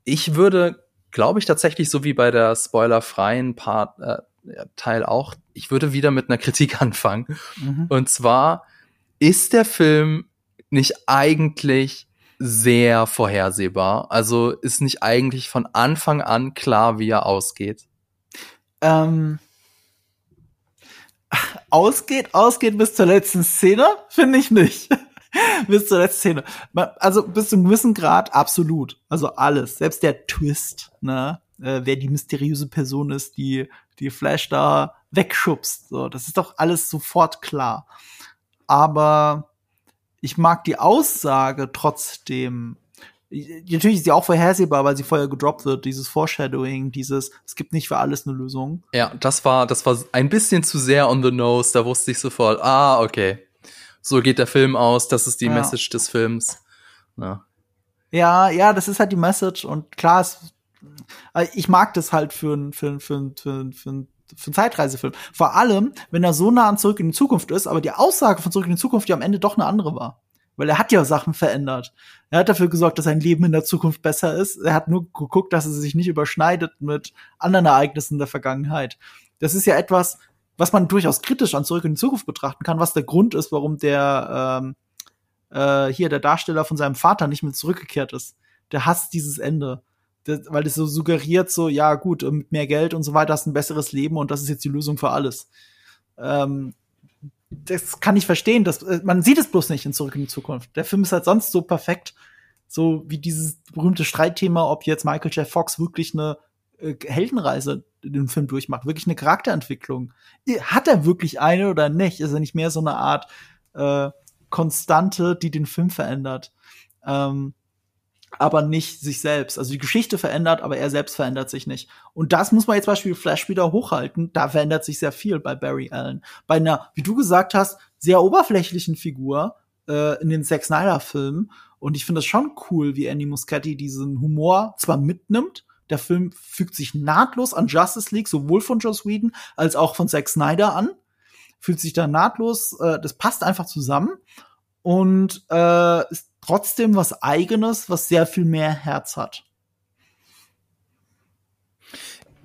Ich würde, glaube ich, tatsächlich so wie bei der spoilerfreien Part äh, Teil auch, ich würde wieder mit einer Kritik anfangen. Mhm. Und zwar ist der Film nicht eigentlich sehr vorhersehbar? Also ist nicht eigentlich von Anfang an klar, wie er ausgeht? Ähm, ausgeht, ausgeht bis zur letzten Szene? Finde ich nicht. bis zur letzten Szene. Also bis zu einem gewissen Grad absolut. Also alles. Selbst der Twist, ne? Äh, wer die mysteriöse Person ist, die die Flash da wegschubst. So, das ist doch alles sofort klar aber ich mag die Aussage trotzdem. Natürlich ist sie auch vorhersehbar, weil sie vorher gedroppt wird, dieses Foreshadowing, dieses, es gibt nicht für alles eine Lösung. Ja, das war, das war ein bisschen zu sehr on the nose, da wusste ich sofort, ah, okay. So geht der Film aus, das ist die ja. Message des Films. Ja. ja, ja, das ist halt die Message und klar, es, ich mag das halt für, für, für, für, für, für einen Zeitreisefilm. Vor allem, wenn er so nah an Zurück in die Zukunft ist, aber die Aussage von Zurück in die Zukunft ja am Ende doch eine andere war. Weil er hat ja Sachen verändert. Er hat dafür gesorgt, dass sein Leben in der Zukunft besser ist. Er hat nur geguckt, dass es sich nicht überschneidet mit anderen Ereignissen der Vergangenheit. Das ist ja etwas, was man durchaus kritisch an Zurück in die Zukunft betrachten kann, was der Grund ist, warum der ähm, äh, hier der Darsteller von seinem Vater nicht mehr zurückgekehrt ist. Der hasst dieses Ende das, weil das so suggeriert, so, ja, gut, mit mehr Geld und so weiter hast du ein besseres Leben und das ist jetzt die Lösung für alles. Ähm, das kann ich verstehen. dass äh, man sieht es bloß nicht in Zurück in die Zukunft. Der Film ist halt sonst so perfekt, so wie dieses berühmte Streitthema, ob jetzt Michael J. Fox wirklich eine äh, Heldenreise in dem Film durchmacht, wirklich eine Charakterentwicklung. Hat er wirklich eine oder nicht? Ist er nicht mehr so eine Art äh, Konstante, die den Film verändert? Ähm, aber nicht sich selbst. Also die Geschichte verändert, aber er selbst verändert sich nicht. Und das muss man jetzt Beispiel Flash wieder hochhalten. Da verändert sich sehr viel bei Barry Allen. Bei einer, wie du gesagt hast, sehr oberflächlichen Figur äh, in den Zack Snyder-Filmen. Und ich finde es schon cool, wie Andy Muschietti diesen Humor zwar mitnimmt, der Film fügt sich nahtlos an Justice League, sowohl von Joss Whedon als auch von Zack Snyder an. Fühlt sich da nahtlos, äh, das passt einfach zusammen und äh, ist trotzdem was Eigenes, was sehr viel mehr Herz hat.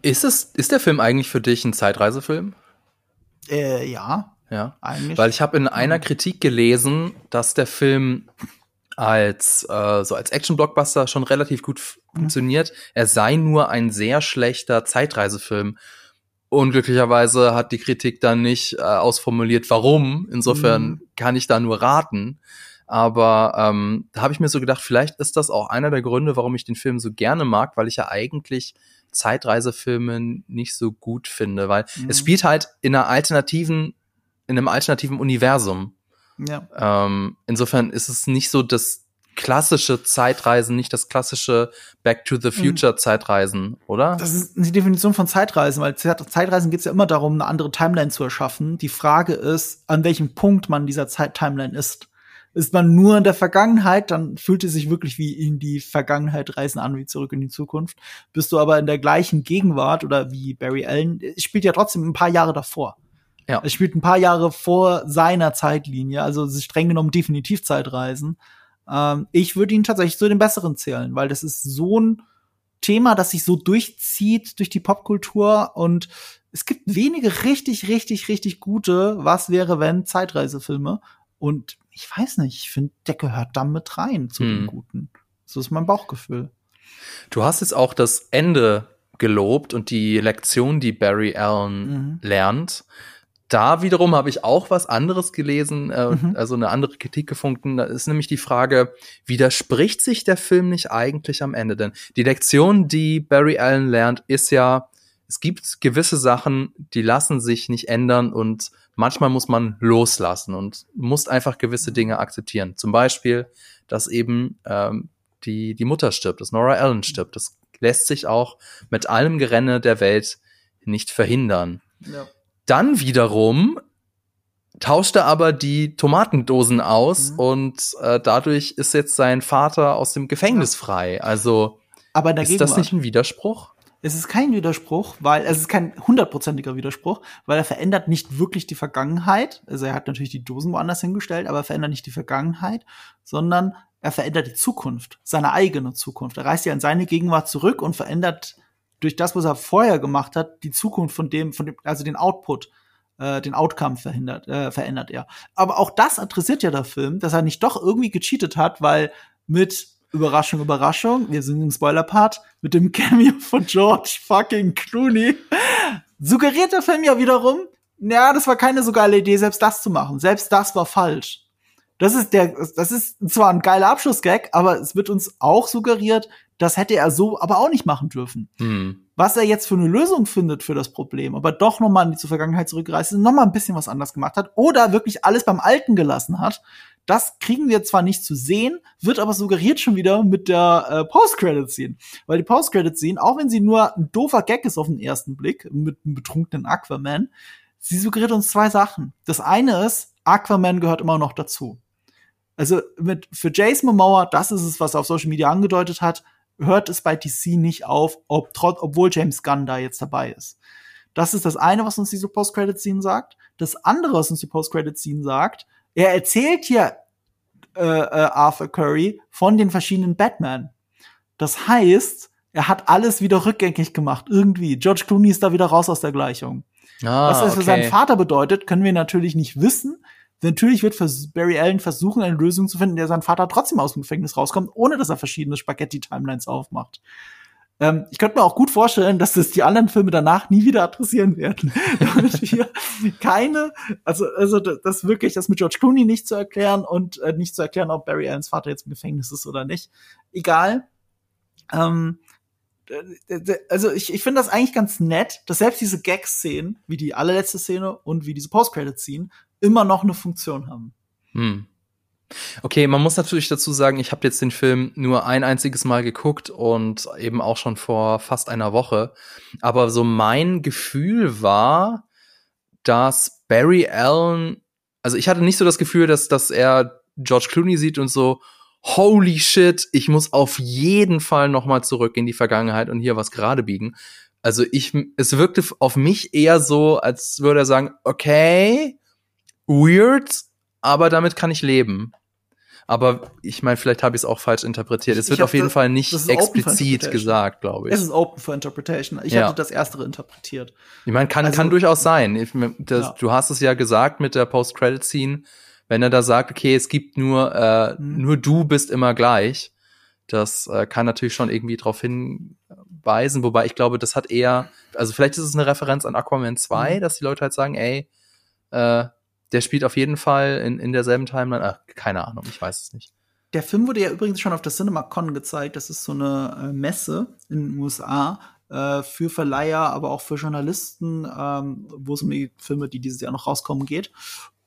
Ist es, ist der Film eigentlich für dich ein Zeitreisefilm? Äh, ja. Ja. Eigentlich. Weil ich habe in einer Kritik gelesen, dass der Film als äh, so als Action-Blockbuster schon relativ gut mhm. funktioniert. Er sei nur ein sehr schlechter Zeitreisefilm. Unglücklicherweise hat die Kritik dann nicht äh, ausformuliert, warum. Insofern mhm. kann ich da nur raten. Aber ähm, da habe ich mir so gedacht, vielleicht ist das auch einer der Gründe, warum ich den Film so gerne mag, weil ich ja eigentlich Zeitreisefilme nicht so gut finde, weil mhm. es spielt halt in einer alternativen, in einem alternativen Universum. Ja. Ähm, insofern ist es nicht so das klassische Zeitreisen, nicht das klassische Back to the Future mhm. Zeitreisen, oder? Das ist die Definition von Zeitreisen, weil Zeitreisen geht es ja immer darum, eine andere Timeline zu erschaffen. Die Frage ist, an welchem Punkt man dieser Zeit-Timeline ist. Ist man nur in der Vergangenheit, dann fühlt es sich wirklich wie in die Vergangenheit reisen an, wie zurück in die Zukunft. Bist du aber in der gleichen Gegenwart oder wie Barry Allen, spielt ja trotzdem ein paar Jahre davor. Ja. Es spielt ein paar Jahre vor seiner Zeitlinie, also streng genommen definitiv Zeitreisen. Ähm, ich würde ihn tatsächlich zu den besseren zählen, weil das ist so ein Thema, das sich so durchzieht durch die Popkultur und es gibt wenige richtig, richtig, richtig gute Was wäre wenn Zeitreisefilme und ich weiß nicht, ich finde, der gehört da mit rein zu hm. den guten. So ist mein Bauchgefühl. Du hast jetzt auch das Ende gelobt und die Lektion, die Barry Allen mhm. lernt da wiederum habe ich auch was anderes gelesen, äh, mhm. also eine andere Kritik gefunden. Da ist nämlich die Frage, widerspricht sich der Film nicht eigentlich am Ende? Denn die Lektion, die Barry Allen lernt, ist ja, es gibt gewisse Sachen, die lassen sich nicht ändern und manchmal muss man loslassen und muss einfach gewisse Dinge akzeptieren. Zum Beispiel, dass eben ähm, die, die Mutter stirbt, dass Nora Allen stirbt. Das lässt sich auch mit allem Gerenne der Welt nicht verhindern. Ja. Dann wiederum tauscht er aber die Tomatendosen aus mhm. und äh, dadurch ist jetzt sein Vater aus dem Gefängnis frei. Also aber ist das nicht ein Widerspruch? Es ist kein Widerspruch, weil es ist kein hundertprozentiger Widerspruch, weil er verändert nicht wirklich die Vergangenheit. Also er hat natürlich die Dosen woanders hingestellt, aber er verändert nicht die Vergangenheit, sondern er verändert die Zukunft, seine eigene Zukunft. Er reist ja in seine Gegenwart zurück und verändert durch das, was er vorher gemacht hat, die Zukunft von dem, von dem, also den Output, äh, den Outcome verhindert, äh, verändert er. Aber auch das adressiert ja der Film, dass er nicht doch irgendwie gecheatet hat, weil mit Überraschung, Überraschung, wir sind im Spoiler-Part, mit dem Cameo von George fucking Clooney, suggeriert der Film ja wiederum, ja, das war keine so geile Idee, selbst das zu machen. Selbst das war falsch. Das ist der, das ist zwar ein geiler Abschlussgag, aber es wird uns auch suggeriert, das hätte er so aber auch nicht machen dürfen. Hm. Was er jetzt für eine Lösung findet für das Problem, aber doch noch mal in die Vergangenheit zurückgereist ist, noch mal ein bisschen was anders gemacht hat oder wirklich alles beim Alten gelassen hat, das kriegen wir zwar nicht zu sehen, wird aber suggeriert schon wieder mit der äh, Post-Credit-Scene. Weil die Post-Credit-Scene, auch wenn sie nur ein doofer Gag ist auf den ersten Blick, mit einem betrunkenen Aquaman, sie suggeriert uns zwei Sachen. Das eine ist, Aquaman gehört immer noch dazu. Also mit, für Jason Momoa, das ist es, was er auf Social Media angedeutet hat, hört es bei DC nicht auf, ob, trotz, obwohl James Gunn da jetzt dabei ist. Das ist das eine, was uns diese Post-Credit-Scene sagt. Das andere, was uns die Post-Credit-Scene sagt, er erzählt hier äh, äh, Arthur Curry von den verschiedenen Batman. Das heißt, er hat alles wieder rückgängig gemacht, irgendwie. George Clooney ist da wieder raus aus der Gleichung. Ah, was das okay. für seinen Vater bedeutet, können wir natürlich nicht wissen. Natürlich wird Barry Allen versuchen, eine Lösung zu finden, der sein Vater trotzdem aus dem Gefängnis rauskommt, ohne dass er verschiedene Spaghetti-Timelines aufmacht. Ähm, ich könnte mir auch gut vorstellen, dass das die anderen Filme danach nie wieder adressieren werden. Wir keine, also, also das wirklich, das mit George Clooney nicht zu erklären und äh, nicht zu erklären, ob Barry Allens Vater jetzt im Gefängnis ist oder nicht. Egal. Ähm, also ich, ich finde das eigentlich ganz nett, dass selbst diese Gag-Szenen, wie die allerletzte Szene und wie diese Post-Credit-Scene, immer noch eine Funktion haben. Hm. Okay, man muss natürlich dazu sagen, ich habe jetzt den Film nur ein einziges Mal geguckt und eben auch schon vor fast einer Woche. Aber so mein Gefühl war, dass Barry Allen, also ich hatte nicht so das Gefühl, dass, dass er George Clooney sieht und so, holy shit, ich muss auf jeden Fall noch mal zurück in die Vergangenheit und hier was gerade biegen. Also ich, es wirkte auf mich eher so, als würde er sagen, okay, weird, aber damit kann ich leben. Aber ich meine, vielleicht habe ich es auch falsch interpretiert. Es wird auf jeden das, Fall nicht explizit gesagt, glaube ich. Es ist open for interpretation. Ich ja. hatte das erstere interpretiert. Ich meine, kann, also, kann durchaus sein. Ich, das, ja. Du hast es ja gesagt mit der Post-Credit-Scene, wenn er da sagt, okay, es gibt nur, äh, mhm. nur du bist immer gleich. Das äh, kann natürlich schon irgendwie darauf hinweisen, wobei ich glaube, das hat eher, also vielleicht ist es eine Referenz an Aquaman 2, mhm. dass die Leute halt sagen, ey, äh, der spielt auf jeden Fall in, in derselben Timeline. Ach, keine Ahnung, ich weiß es nicht. Der Film wurde ja übrigens schon auf der CinemaCon gezeigt. Das ist so eine äh, Messe in den USA äh, für Verleiher, aber auch für Journalisten, ähm, wo es um die Filme, die dieses Jahr noch rauskommen, geht.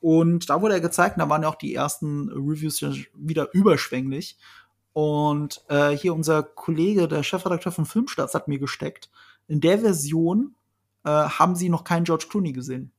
Und da wurde er gezeigt, und da waren ja auch die ersten Reviews wieder überschwänglich. Und äh, hier unser Kollege, der Chefredakteur von Filmstarts, hat mir gesteckt. In der Version äh, haben sie noch keinen George Clooney gesehen.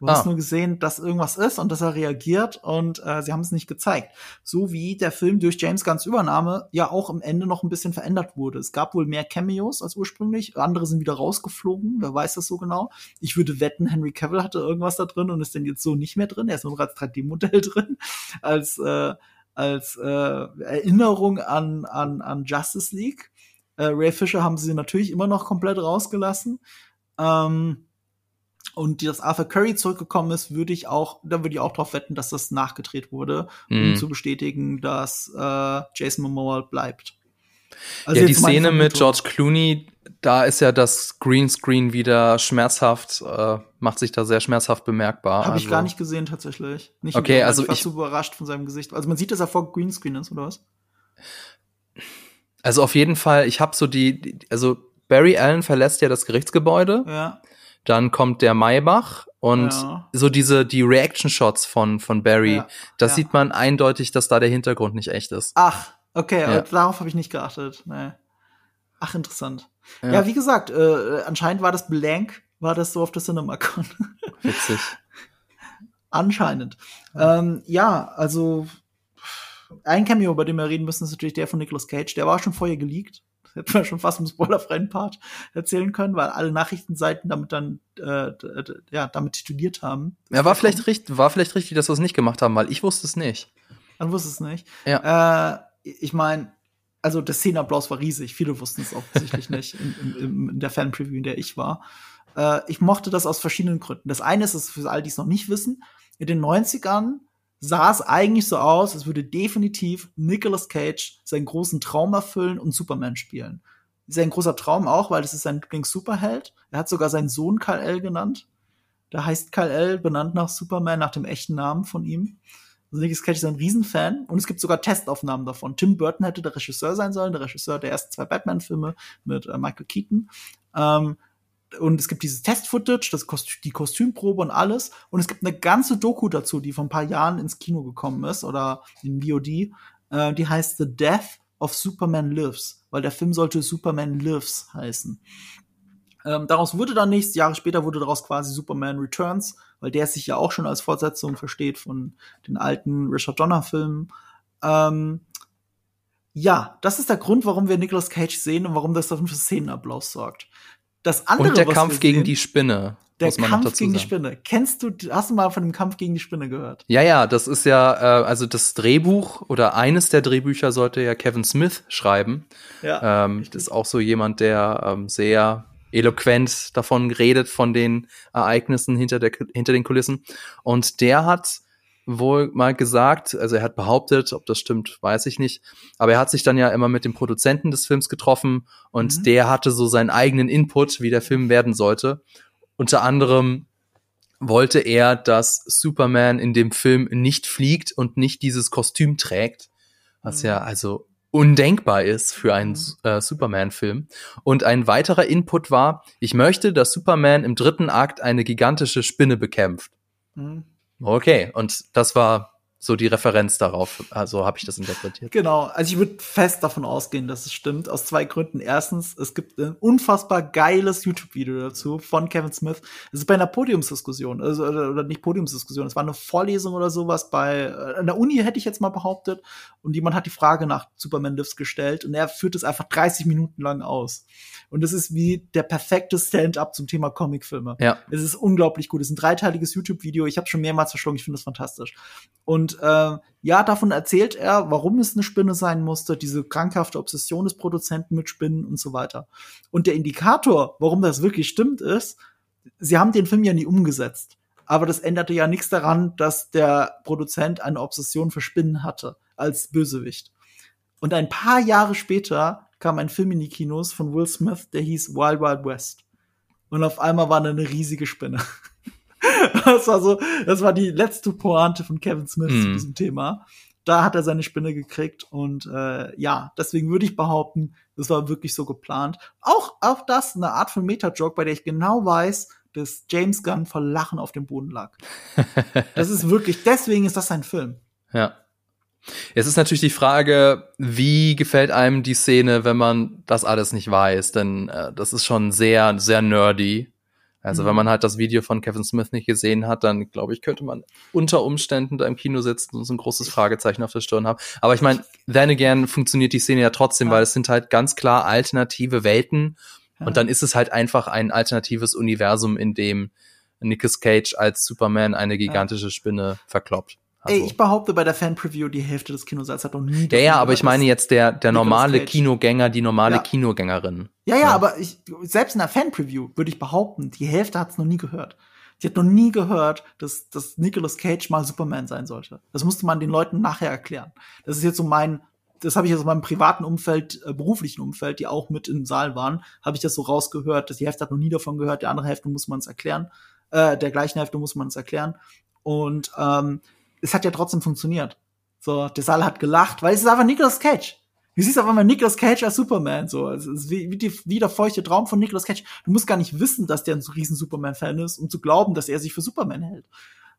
Du ah. hast nur gesehen, dass irgendwas ist und dass er reagiert und äh, sie haben es nicht gezeigt. So wie der Film durch James Gunns Übernahme ja auch am Ende noch ein bisschen verändert wurde. Es gab wohl mehr Cameos als ursprünglich, andere sind wieder rausgeflogen, wer weiß das so genau. Ich würde wetten, Henry Cavill hatte irgendwas da drin und ist denn jetzt so nicht mehr drin. Er ist nur als 3D-Modell drin, als äh, als äh, Erinnerung an, an, an Justice League. Äh, Ray Fisher haben sie natürlich immer noch komplett rausgelassen. Ähm, und dass Arthur Curry zurückgekommen ist, würde ich auch, da würde ich auch drauf wetten, dass das nachgedreht wurde, um mm. zu bestätigen, dass äh, Jason Momoa bleibt. Also ja, die Szene mit George Clooney, da ist ja das Greenscreen wieder schmerzhaft, äh, macht sich da sehr schmerzhaft bemerkbar. Habe also. ich gar nicht gesehen tatsächlich. Nicht okay, also ich war so überrascht von seinem Gesicht. Also man sieht, dass er vor Greenscreen ist oder was? Also auf jeden Fall, ich habe so die, also Barry Allen verlässt ja das Gerichtsgebäude. Ja. Dann kommt der Maybach und ja. so diese die Reaction Shots von von Barry, ja. das ja. sieht man eindeutig, dass da der Hintergrund nicht echt ist. Ach, okay, ja. darauf habe ich nicht geachtet. Nee. Ach, interessant. Ja, wie gesagt, äh, anscheinend war das Blank, war das so auf der CinemaCon. Witzig. Anscheinend. Ähm, ja, also ein Cameo, bei dem wir reden müssen, ist natürlich der von Nicolas Cage. Der war schon vorher geleakt hätten wir schon fast im spoilerfreien Part erzählen können, weil alle Nachrichtenseiten damit dann äh, ja damit tituliert haben. Ja, war vielleicht richtig, war vielleicht richtig, dass wir es nicht gemacht haben, weil ich wusste es nicht. Man wusste es nicht. Ja. Äh, ich meine, also der Szenenapplaus war riesig. Viele wussten es offensichtlich nicht in, in, in der Fan-Preview, in der ich war. Äh, ich mochte das aus verschiedenen Gründen. Das eine ist, es für all die es noch nicht wissen, in den 90ern sah es eigentlich so aus, als würde definitiv Nicolas Cage seinen großen Traum erfüllen und Superman spielen. Sein großer Traum auch, weil es ist sein Lieblings-Superheld. Er hat sogar seinen Sohn Kal-El genannt. Da heißt Kal-El benannt nach Superman, nach dem echten Namen von ihm. Also Nicolas Cage ist ein Riesenfan und es gibt sogar Testaufnahmen davon. Tim Burton hätte der Regisseur sein sollen, der Regisseur der ersten zwei Batman-Filme mit äh, Michael Keaton. Ähm, und es gibt dieses Test-Footage, das Kostü die Kostümprobe und alles. Und es gibt eine ganze Doku dazu, die vor ein paar Jahren ins Kino gekommen ist oder in VOD. Äh, die heißt The Death of Superman Lives, weil der Film sollte Superman Lives heißen. Ähm, daraus wurde dann nichts. Jahre später wurde daraus quasi Superman Returns, weil der sich ja auch schon als Fortsetzung versteht von den alten Richard Donner-Filmen. Ähm, ja, das ist der Grund, warum wir Nicolas Cage sehen und warum das dafür für Szenenapplaus sorgt. Das andere, Und der Kampf gegen sehen, die Spinne. Der Kampf gegen sagen. die Spinne. Kennst du, hast du mal von dem Kampf gegen die Spinne gehört? Ja, ja, das ist ja, äh, also das Drehbuch oder eines der Drehbücher sollte ja Kevin Smith schreiben. Ja. Ähm, das ist auch so jemand, der ähm, sehr eloquent davon redet, von den Ereignissen hinter, der, hinter den Kulissen. Und der hat wohl mal gesagt, also er hat behauptet, ob das stimmt, weiß ich nicht, aber er hat sich dann ja immer mit dem Produzenten des Films getroffen und mhm. der hatte so seinen eigenen Input, wie der Film werden sollte. Unter anderem wollte er, dass Superman in dem Film nicht fliegt und nicht dieses Kostüm trägt, was mhm. ja also undenkbar ist für einen mhm. äh, Superman-Film. Und ein weiterer Input war, ich möchte, dass Superman im dritten Akt eine gigantische Spinne bekämpft. Mhm. Okay, und das war so die Referenz darauf. Also habe ich das interpretiert. Genau, also ich würde fest davon ausgehen, dass es stimmt, aus zwei Gründen. Erstens, es gibt ein unfassbar geiles YouTube-Video dazu von Kevin Smith. Es ist bei einer Podiumsdiskussion, also oder nicht Podiumsdiskussion, es war eine Vorlesung oder sowas bei äh, an der Uni hätte ich jetzt mal behauptet und jemand hat die Frage nach Superman Lives gestellt und er führt es einfach 30 Minuten lang aus. Und es ist wie der perfekte Stand-up zum Thema Comicfilme. Ja. Es ist unglaublich gut. Es ist ein dreiteiliges YouTube-Video. Ich habe schon mehrmals verschlungen. Ich finde das fantastisch. Und äh, ja, davon erzählt er, warum es eine Spinne sein musste, diese krankhafte Obsession des Produzenten mit Spinnen und so weiter. Und der Indikator, warum das wirklich stimmt, ist, sie haben den Film ja nie umgesetzt. Aber das änderte ja nichts daran, dass der Produzent eine Obsession für Spinnen hatte als Bösewicht. Und ein paar Jahre später kam ein Film in die Kinos von Will Smith, der hieß Wild Wild West. Und auf einmal war da eine riesige Spinne. das war so, das war die letzte Pointe von Kevin Smith mm. zu diesem Thema. Da hat er seine Spinne gekriegt und äh, ja, deswegen würde ich behaupten, das war wirklich so geplant. Auch, auch das eine Art von Meta-Joke, bei der ich genau weiß, dass James Gunn vor Lachen auf dem Boden lag. das ist wirklich, deswegen ist das ein Film. Ja. Es ist natürlich die Frage, wie gefällt einem die Szene, wenn man das alles nicht weiß? Denn äh, das ist schon sehr, sehr nerdy. Also mhm. wenn man halt das Video von Kevin Smith nicht gesehen hat, dann glaube ich, könnte man unter Umständen da im Kino sitzen und so ein großes Fragezeichen auf der Stirn haben. Aber ich meine, then again funktioniert die Szene ja trotzdem, ja. weil es sind halt ganz klar alternative Welten. Ja. Und dann ist es halt einfach ein alternatives Universum, in dem Nicolas Cage als Superman eine gigantische ja. Spinne verkloppt. Also. Ey, ich behaupte bei der Fan-Preview, die Hälfte des Kinosaals hat noch nie. Ja, ja, aber ich meine jetzt der, der normale Kinogänger, die normale ja. Kinogängerin. Ja, ja, ja, aber ich, selbst in der Fan-Preview würde ich behaupten, die Hälfte hat es noch nie gehört. Die hat noch nie gehört, dass, dass Nicolas Cage mal Superman sein sollte. Das musste man den Leuten nachher erklären. Das ist jetzt so mein, das habe ich aus meinem privaten Umfeld, äh, beruflichen Umfeld, die auch mit im Saal waren, habe ich das so rausgehört, dass die Hälfte hat noch nie davon gehört, der andere Hälfte muss man es erklären, äh, der gleichen Hälfte muss man es erklären. Und ähm, es hat ja trotzdem funktioniert. So, der Saal hat gelacht, weil es ist einfach Nicolas Cage. Du siehst auf einmal Nicolas Cage als Superman, so. Es ist wie, wie, die, wie der feuchte Traum von Nicolas Cage. Du musst gar nicht wissen, dass der ein riesen Superman-Fan ist, um zu glauben, dass er sich für Superman hält.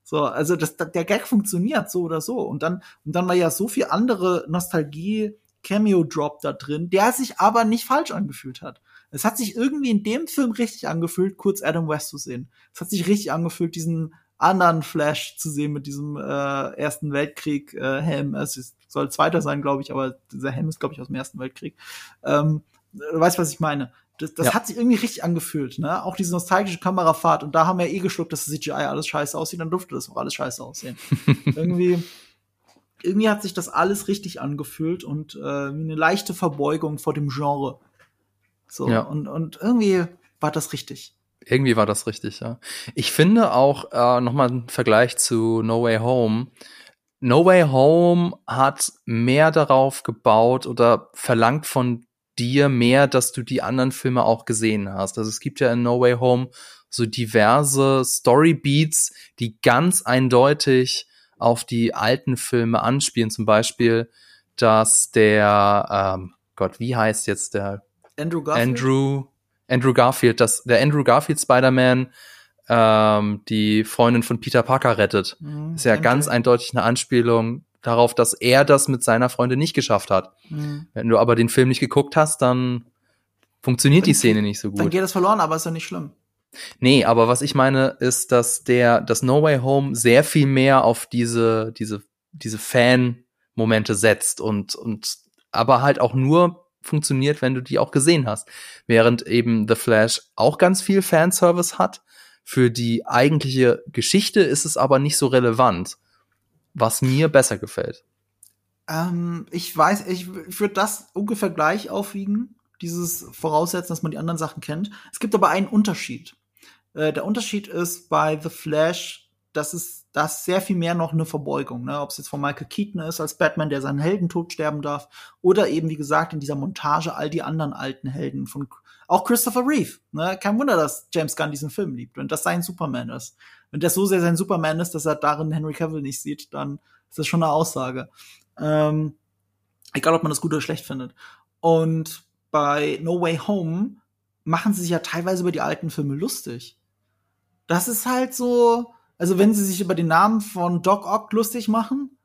So, also das, der Gag funktioniert so oder so. Und dann, und dann war ja so viel andere Nostalgie, Cameo-Drop da drin, der sich aber nicht falsch angefühlt hat. Es hat sich irgendwie in dem Film richtig angefühlt, kurz Adam West zu sehen. Es hat sich richtig angefühlt, diesen anderen Flash zu sehen mit diesem äh, Ersten Weltkrieg äh, Helm. Es soll zweiter sein, glaube ich, aber dieser Helm ist, glaube ich, aus dem Ersten Weltkrieg. Ähm, du weißt, was ich meine. Das, das ja. hat sich irgendwie richtig angefühlt, ne? Auch diese nostalgische Kamerafahrt. Und da haben wir eh geschluckt, dass das CGI alles scheiße aussieht, dann durfte das auch alles scheiße aussehen. irgendwie, irgendwie hat sich das alles richtig angefühlt und äh, wie eine leichte Verbeugung vor dem Genre. So, ja. und, und irgendwie war das richtig. Irgendwie war das richtig, ja. Ich finde auch äh, nochmal ein Vergleich zu No Way Home. No Way Home hat mehr darauf gebaut oder verlangt von dir mehr, dass du die anderen Filme auch gesehen hast. Also es gibt ja in No Way Home so diverse Storybeats, die ganz eindeutig auf die alten Filme anspielen. Zum Beispiel, dass der, ähm, Gott, wie heißt jetzt der Andrew Garfield? Andrew Andrew Garfield, dass der Andrew Garfield Spider-Man ähm, die Freundin von Peter Parker rettet. Mhm, ist ja Andrew. ganz eindeutig eine Anspielung darauf, dass er das mit seiner Freundin nicht geschafft hat. Mhm. Wenn du aber den Film nicht geguckt hast, dann funktioniert die Szene nicht so gut. Dann geht das verloren, aber ist ja nicht schlimm. Nee, aber was ich meine, ist, dass der, das No Way Home sehr viel mehr auf diese, diese, diese Fan-Momente setzt und, und aber halt auch nur funktioniert, wenn du die auch gesehen hast. Während eben The Flash auch ganz viel Fanservice hat. Für die eigentliche Geschichte ist es aber nicht so relevant, was mir besser gefällt. Ähm, ich weiß, ich, ich würde das ungefähr gleich aufwiegen, dieses Voraussetzen, dass man die anderen Sachen kennt. Es gibt aber einen Unterschied. Äh, der Unterschied ist bei The Flash, dass es das sehr viel mehr noch eine Verbeugung, ne? ob es jetzt von Michael Keaton ist als Batman, der seinen Heldentod sterben darf, oder eben wie gesagt in dieser Montage all die anderen alten Helden von auch Christopher Reeve. Ne? Kein Wunder, dass James Gunn diesen Film liebt und das sein Superman ist. Wenn das so sehr sein Superman ist, dass er darin Henry Cavill nicht sieht, dann ist das schon eine Aussage. Ähm, egal, ob man das gut oder schlecht findet. Und bei No Way Home machen sie sich ja teilweise über die alten Filme lustig. Das ist halt so, also wenn sie sich über den Namen von Doc Ock lustig machen,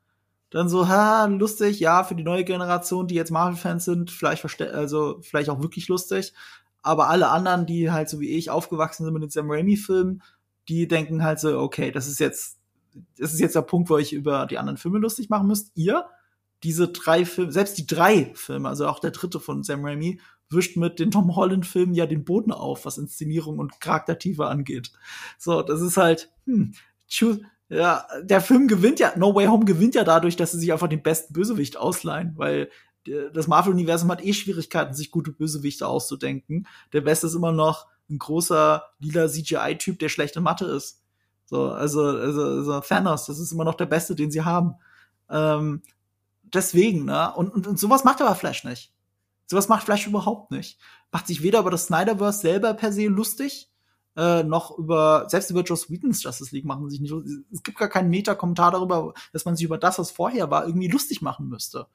dann so, ha, lustig, ja, für die neue Generation, die jetzt Marvel-Fans sind, vielleicht also vielleicht auch wirklich lustig. Aber alle anderen, die halt so wie ich aufgewachsen sind mit den Sam Raimi-Filmen, die denken halt so, okay, das ist jetzt, das ist jetzt der Punkt, wo ich über die anderen Filme lustig machen müsst. Ihr, diese drei Filme, selbst die drei Filme, also auch der dritte von Sam Raimi, wischt mit den Tom Holland-Filmen ja den Boden auf, was Inszenierung und Charaktertiefe angeht. So, das ist halt, hm, ja, der Film gewinnt ja, No Way Home gewinnt ja dadurch, dass sie sich einfach den besten Bösewicht ausleihen, weil das Marvel-Universum hat eh Schwierigkeiten, sich gute Bösewichte auszudenken. Der Beste ist immer noch ein großer lila CGI-Typ, der schlechte Mathe ist. So, also, also, also Thanos, das ist immer noch der Beste, den sie haben. Ähm, deswegen, ne? Und, und, und sowas macht aber Flash nicht. Sowas macht Flash überhaupt nicht. Macht sich weder über das Snyderverse selber per se lustig, äh, noch über, selbst über Joss Whedons Justice League machen sich nicht Es gibt gar keinen Meta-Kommentar darüber, dass man sich über das, was vorher war, irgendwie lustig machen müsste.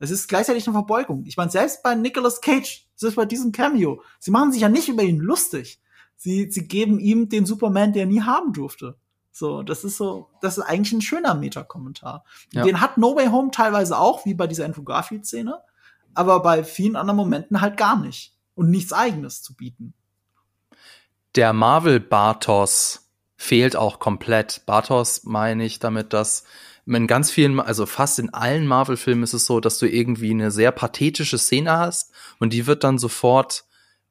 Es ist gleichzeitig eine Verbeugung. Ich meine, selbst bei Nicolas Cage, selbst bei diesem Cameo, sie machen sich ja nicht über ihn lustig. Sie, sie geben ihm den Superman, der er nie haben durfte. So, das ist so, das ist eigentlich ein schöner Meta-Kommentar. Ja. Den hat No Way Home teilweise auch, wie bei dieser Andrew Garfield-Szene, aber bei vielen anderen Momenten halt gar nicht. Und nichts eigenes zu bieten. Der Marvel-Bartos fehlt auch komplett. Bartos meine ich damit, dass in ganz vielen, also fast in allen Marvel-Filmen ist es so, dass du irgendwie eine sehr pathetische Szene hast und die wird dann sofort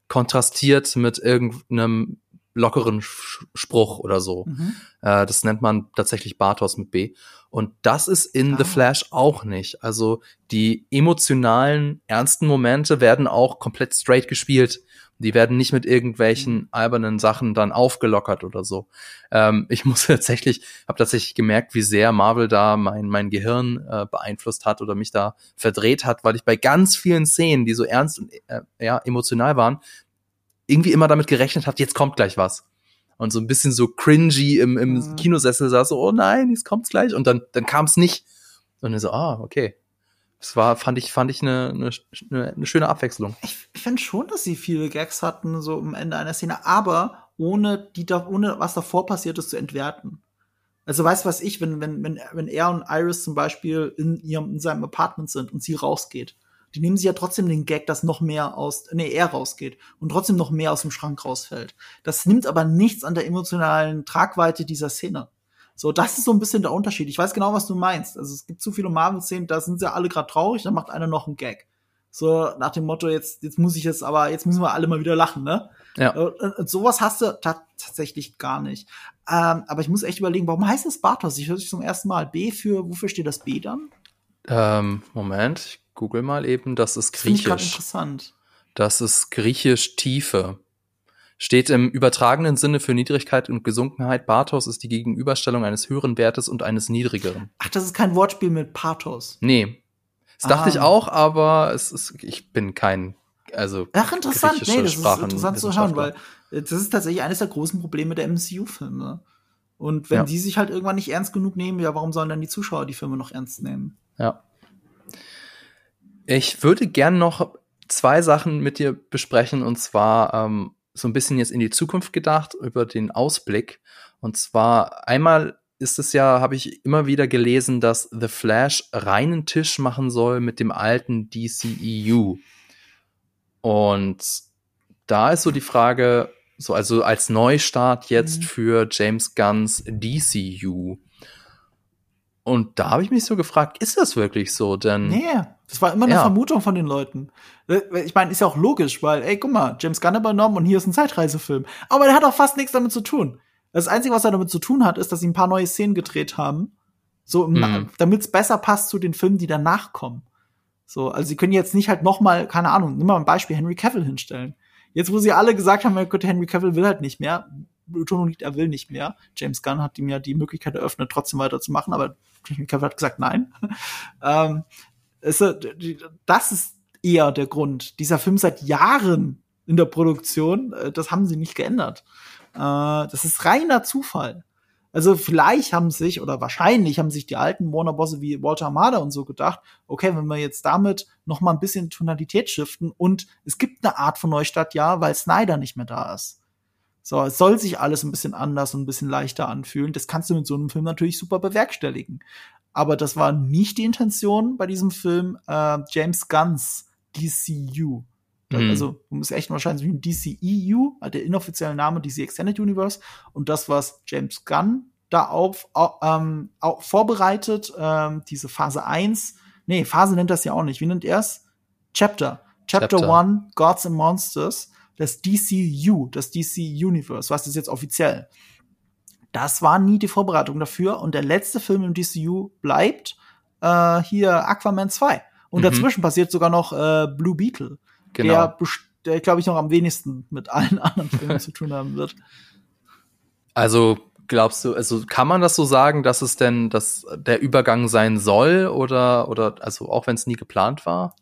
kontrastiert mit irgendeinem lockeren Spruch oder so. Mhm. Äh, das nennt man tatsächlich Bartos mit B. Und das ist in ah. The Flash auch nicht. Also die emotionalen, ernsten Momente werden auch komplett straight gespielt. Die werden nicht mit irgendwelchen mhm. albernen Sachen dann aufgelockert oder so. Ähm, ich muss tatsächlich, habe tatsächlich gemerkt, wie sehr Marvel da mein, mein Gehirn äh, beeinflusst hat oder mich da verdreht hat, weil ich bei ganz vielen Szenen, die so ernst und äh, ja, emotional waren, irgendwie immer damit gerechnet habe, jetzt kommt gleich was. Und so ein bisschen so cringy im, im mhm. Kinosessel saß, so, oh nein, jetzt kommt's gleich. Und dann, dann kam es nicht. Und dann so, ah, okay, es war, fand ich, fand ich eine, eine, eine schöne Abwechslung. Ich, ich finde schon, dass sie viele Gags hatten, so am Ende einer Szene, aber ohne die, ohne was davor passiert ist, zu entwerten. Also weißt du was ich, wenn, wenn, wenn, wenn er und Iris zum Beispiel in ihrem, in seinem Apartment sind und sie rausgeht, die nehmen sie ja trotzdem den Gag, dass noch mehr aus, nee, er rausgeht und trotzdem noch mehr aus dem Schrank rausfällt. Das nimmt aber nichts an der emotionalen Tragweite dieser Szene. So, das ist so ein bisschen der Unterschied. Ich weiß genau, was du meinst. Also es gibt zu viele Marvel-Szenen, da sind sie alle gerade traurig, dann macht einer noch einen Gag. So nach dem Motto, jetzt, jetzt muss ich jetzt, aber jetzt müssen wir alle mal wieder lachen, ne? Ja. Und, und sowas hast du tatsächlich gar nicht. Ähm, aber ich muss echt überlegen, warum heißt es Bartos? Ich höre es zum ersten Mal. B für, wofür steht das B dann? Ähm, Moment, ich google mal eben. Das ist griechisch. Das interessant. Das ist griechisch Tiefe. Steht im übertragenen Sinne für Niedrigkeit und Gesunkenheit. Bathos ist die Gegenüberstellung eines höheren Wertes und eines niedrigeren. Ach, das ist kein Wortspiel mit Pathos. Nee. Das ah. dachte ich auch, aber es ist, ich bin kein, also. Ach, interessant. Nee, das Sprachen ist interessant zu hören, weil das ist tatsächlich eines der großen Probleme der MCU-Filme. Und wenn ja. die sich halt irgendwann nicht ernst genug nehmen, ja, warum sollen dann die Zuschauer die Filme noch ernst nehmen? Ja. Ich würde gern noch zwei Sachen mit dir besprechen, und zwar ähm, so ein bisschen jetzt in die Zukunft gedacht über den Ausblick. Und zwar einmal ist es ja, habe ich immer wieder gelesen, dass The Flash reinen Tisch machen soll mit dem alten DCEU. Und da ist so die Frage, so also als Neustart jetzt mhm. für James Gunns DCU. Und da habe ich mich so gefragt, ist das wirklich so? Denn nee, das war immer eine ja. Vermutung von den Leuten. Äh, ich meine, ist ja auch logisch, weil, ey, guck mal, James Gunn übernommen und hier ist ein Zeitreisefilm. Aber der hat auch fast nichts damit zu tun. Das Einzige, was er damit zu tun hat, ist, dass sie ein paar neue Szenen gedreht haben, so mhm. damit es besser passt zu den Filmen, die danach kommen. So, also sie können jetzt nicht halt noch mal, keine Ahnung, nimm mal ein Beispiel Henry Cavill hinstellen. Jetzt, wo sie alle gesagt haben, Henry Cavill will halt nicht mehr, Betonung liegt, er will nicht mehr. James Gunn hat ihm ja die Möglichkeit eröffnet, trotzdem weiterzumachen, aber Cavill hat gesagt, nein. ähm, es, das ist eher der Grund. Dieser Film seit Jahren in der Produktion, äh, das haben sie nicht geändert. Äh, das ist reiner Zufall. Also vielleicht haben sich oder wahrscheinlich haben sich die alten Warner-Bosse wie Walter Amada und so gedacht, okay, wenn wir jetzt damit noch mal ein bisschen Tonalität shiften und es gibt eine Art von Neustart, ja, weil Snyder nicht mehr da ist. So, es soll sich alles ein bisschen anders und ein bisschen leichter anfühlen. Das kannst du mit so einem Film natürlich super bewerkstelligen. Aber das war nicht die Intention bei diesem Film äh, James Gunn's DCU. Mhm. Also, du musst echt wahrscheinlich ein DCEU, der inoffizielle Name DC Extended Universe. Und das, was James Gunn da auf, auf, ähm, auf vorbereitet, ähm, diese Phase 1, nee, Phase nennt das ja auch nicht. Wie nennt er es? Chapter. Chapter, Chapter 1, Gods and Monsters, das DCU, das DC Universe, was ist jetzt offiziell. Das war nie die Vorbereitung dafür. Und der letzte Film im DCU bleibt äh, hier Aquaman 2. Und mhm. dazwischen passiert sogar noch äh, Blue Beetle, genau. der, der glaube ich, noch am wenigsten mit allen anderen Filmen zu tun haben wird. Also glaubst du, also kann man das so sagen, dass es denn dass der Übergang sein soll oder oder also auch wenn es nie geplant war?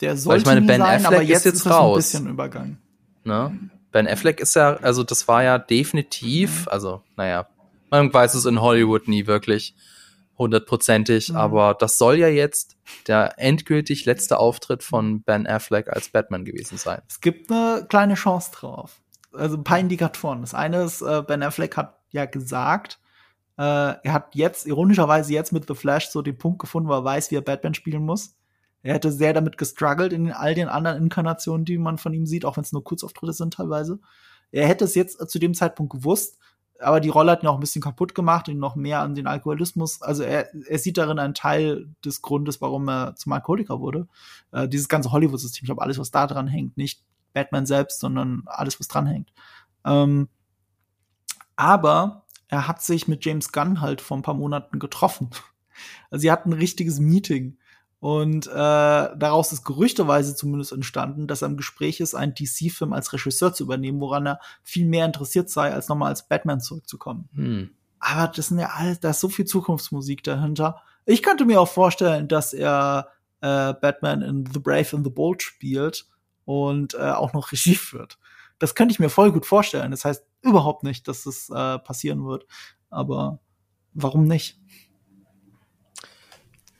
Der sollte Weil ich meine, Ben sein, Affleck jetzt ist jetzt ist raus. ein bisschen Übergang. Ne? Ben Affleck ist ja, also das war ja definitiv, also naja, man weiß es in Hollywood nie wirklich hundertprozentig, mhm. aber das soll ja jetzt der endgültig letzte Auftritt von Ben Affleck als Batman gewesen sein. Es gibt eine kleine Chance drauf. Also ein paar Indikatoren. Das eine ist, äh, Ben Affleck hat ja gesagt, äh, er hat jetzt, ironischerweise jetzt mit The Flash so den Punkt gefunden, wo er weiß, wie er Batman spielen muss. Er hätte sehr damit gestruggelt in all den anderen Inkarnationen, die man von ihm sieht, auch wenn es nur Kurzauftritte sind teilweise. Er hätte es jetzt zu dem Zeitpunkt gewusst, aber die Rolle hat ihn auch ein bisschen kaputt gemacht und noch mehr an den Alkoholismus. Also er, er sieht darin einen Teil des Grundes, warum er zum Alkoholiker wurde. Äh, dieses ganze Hollywood-System, ich glaube, alles, was da dran hängt, nicht Batman selbst, sondern alles, was dran hängt. Ähm, aber er hat sich mit James Gunn halt vor ein paar Monaten getroffen. Also sie hatten ein richtiges Meeting. Und äh, daraus ist gerüchteweise zumindest entstanden, dass er im Gespräch ist, einen DC-Film als Regisseur zu übernehmen, woran er viel mehr interessiert sei, als nochmal als Batman zurückzukommen. Hm. Aber das sind ja alles, da ist so viel Zukunftsmusik dahinter. Ich könnte mir auch vorstellen, dass er äh, Batman in The Brave and the Bold spielt und äh, auch noch Regie führt. Das könnte ich mir voll gut vorstellen. Das heißt überhaupt nicht, dass es äh, passieren wird. Aber warum nicht?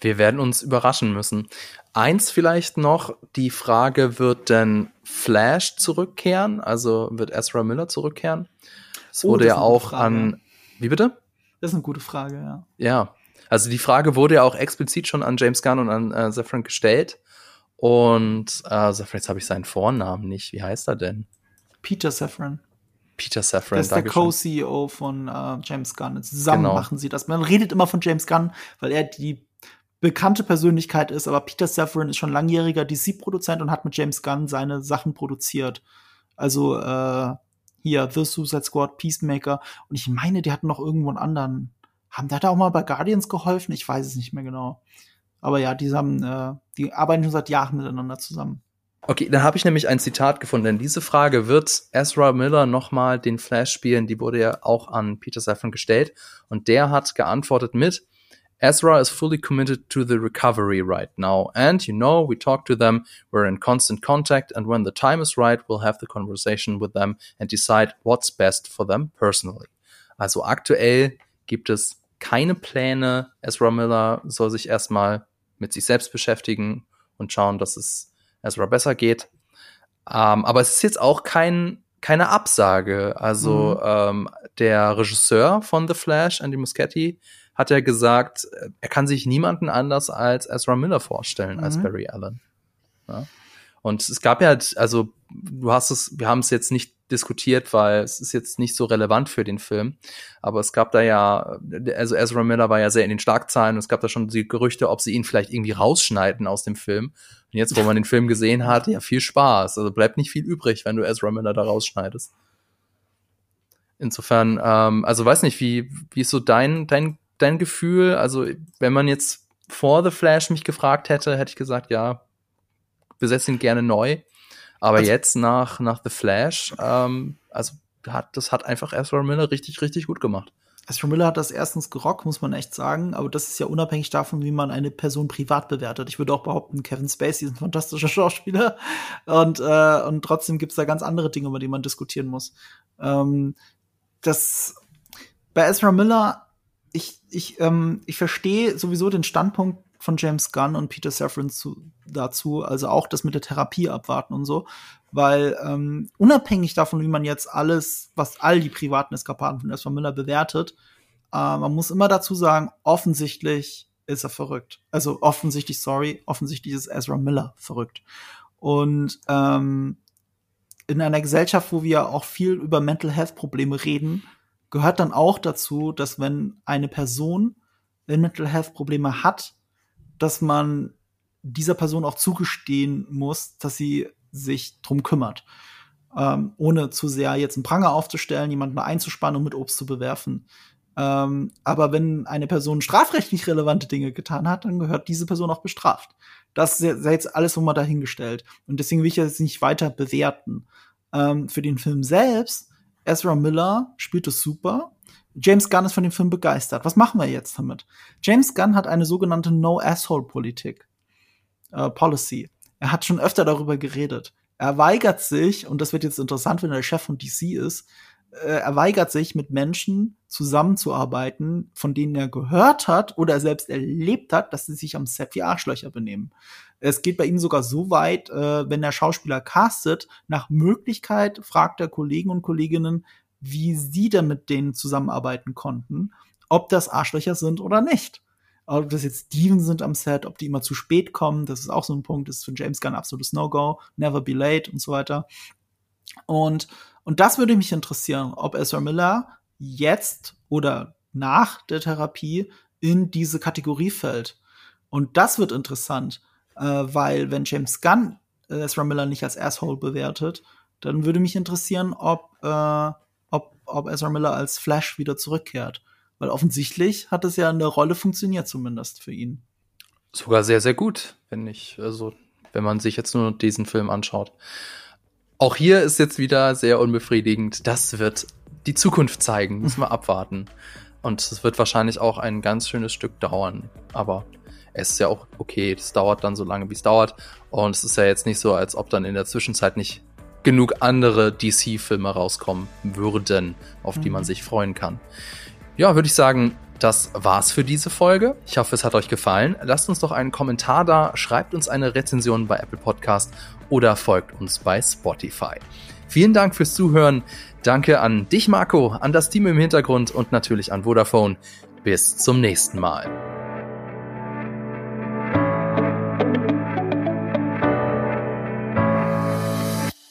Wir werden uns überraschen müssen. Eins vielleicht noch, die Frage, wird denn Flash zurückkehren? Also wird Ezra Miller zurückkehren? Es oh, wurde ja auch an. Wie bitte? Das ist eine gute Frage, ja. Ja. Also die Frage wurde ja auch explizit schon an James Gunn und an äh, Safran gestellt. Und äh, Safran, jetzt habe ich seinen Vornamen nicht. Wie heißt er denn? Peter Safran. Peter Safran. Das ist der Co-CEO von äh, James Gunn. Zusammen genau. machen sie das. Man redet immer von James Gunn, weil er die bekannte Persönlichkeit ist, aber Peter Safran ist schon langjähriger DC-Produzent und hat mit James Gunn seine Sachen produziert. Also äh, hier The Suicide Squad, Peacemaker und ich meine, die hatten noch irgendwo einen anderen. Haben der da auch mal bei Guardians geholfen? Ich weiß es nicht mehr genau. Aber ja, die haben, äh, die arbeiten schon seit Jahren miteinander zusammen. Okay, dann habe ich nämlich ein Zitat gefunden, denn diese Frage wird Ezra Miller nochmal den Flash spielen, die wurde ja auch an Peter Safran gestellt und der hat geantwortet mit Ezra is fully committed to the recovery right now. And, you know, we talk to them, we're in constant contact, and when the time is right, we'll have the conversation with them and decide what's best for them personally. Also aktuell gibt es keine Pläne. Ezra Miller soll sich erstmal mit sich selbst beschäftigen und schauen, dass es Ezra besser geht. Ähm, aber es ist jetzt auch kein, keine Absage. Also mhm. ähm, der Regisseur von The Flash, Andy Muschietti, hat er gesagt, er kann sich niemanden anders als Ezra Miller vorstellen mhm. als Barry Allen. Ja? Und es gab ja, also du hast es, wir haben es jetzt nicht diskutiert, weil es ist jetzt nicht so relevant für den Film. Aber es gab da ja, also Ezra Miller war ja sehr in den Schlagzeilen und es gab da schon die Gerüchte, ob sie ihn vielleicht irgendwie rausschneiden aus dem Film. Und jetzt, wo man den Film gesehen hat, ja, viel Spaß. Also bleibt nicht viel übrig, wenn du Ezra Miller da rausschneidest. Insofern, ähm, also weiß nicht, wie, wie ist so dein, dein dein Gefühl? Also, wenn man jetzt vor The Flash mich gefragt hätte, hätte ich gesagt, ja, besetzt ihn gerne neu. Aber also, jetzt nach, nach The Flash, ähm, also hat, das hat einfach Ezra Miller richtig, richtig gut gemacht. Ezra Miller hat das erstens gerockt, muss man echt sagen, aber das ist ja unabhängig davon, wie man eine Person privat bewertet. Ich würde auch behaupten, Kevin Spacey ist ein fantastischer Schauspieler und, äh, und trotzdem gibt es da ganz andere Dinge, über die man diskutieren muss. Ähm, das bei Ezra Miller ich, ich, ähm, ich verstehe sowieso den Standpunkt von James Gunn und Peter Safran zu, dazu, also auch das mit der Therapie abwarten und so. weil ähm, unabhängig davon, wie man jetzt alles, was all die privaten Eskapaden von Ezra Miller bewertet, äh, man muss immer dazu sagen, offensichtlich ist er verrückt. Also offensichtlich, sorry, offensichtlich ist Ezra Miller verrückt. Und ähm, in einer Gesellschaft, wo wir auch viel über Mental Health Probleme reden, gehört dann auch dazu, dass wenn eine Person Mental Health Probleme hat, dass man dieser Person auch zugestehen muss, dass sie sich drum kümmert. Ähm, ohne zu sehr jetzt einen Pranger aufzustellen, jemanden einzuspannen und mit Obst zu bewerfen. Ähm, aber wenn eine Person strafrechtlich relevante Dinge getan hat, dann gehört diese Person auch bestraft. Das ist jetzt alles nochmal dahingestellt. Und deswegen will ich jetzt nicht weiter bewerten. Ähm, für den Film selbst, Ezra Miller spielt es super. James Gunn ist von dem Film begeistert. Was machen wir jetzt damit? James Gunn hat eine sogenannte No-Asshole-Politik. Äh, Policy. Er hat schon öfter darüber geredet. Er weigert sich, und das wird jetzt interessant, wenn er der Chef von DC ist, äh, er weigert sich, mit Menschen zusammenzuarbeiten, von denen er gehört hat oder er selbst erlebt hat, dass sie sich am Set wie Arschlöcher benehmen. Es geht bei ihm sogar so weit, äh, wenn der Schauspieler castet, nach Möglichkeit fragt er Kollegen und Kolleginnen, wie sie denn mit denen zusammenarbeiten konnten, ob das Arschlöcher sind oder nicht. Ob das jetzt Steven sind am Set, ob die immer zu spät kommen, das ist auch so ein Punkt, das ist für James Gunn absolutes No-Go, never be late und so weiter. Und, und das würde mich interessieren, ob Ezra Miller jetzt oder nach der Therapie in diese Kategorie fällt. Und das wird interessant, äh, weil wenn James Gunn äh, Ezra Miller nicht als Asshole bewertet, dann würde mich interessieren, ob, äh, ob, ob Ezra Miller als Flash wieder zurückkehrt. Weil offensichtlich hat es ja eine Rolle funktioniert, zumindest für ihn. Sogar sehr, sehr gut, wenn ich, also, wenn man sich jetzt nur diesen Film anschaut. Auch hier ist jetzt wieder sehr unbefriedigend. Das wird die Zukunft zeigen. Müssen wir abwarten. Und es wird wahrscheinlich auch ein ganz schönes Stück dauern. Aber es ist ja auch okay. Das dauert dann so lange, wie es dauert. Und es ist ja jetzt nicht so, als ob dann in der Zwischenzeit nicht genug andere DC-Filme rauskommen würden, auf die man mhm. sich freuen kann. Ja, würde ich sagen, das war's für diese Folge. Ich hoffe, es hat euch gefallen. Lasst uns doch einen Kommentar da, schreibt uns eine Rezension bei Apple Podcast oder folgt uns bei Spotify. Vielen Dank fürs Zuhören. Danke an dich, Marco, an das Team im Hintergrund und natürlich an Vodafone. Bis zum nächsten Mal.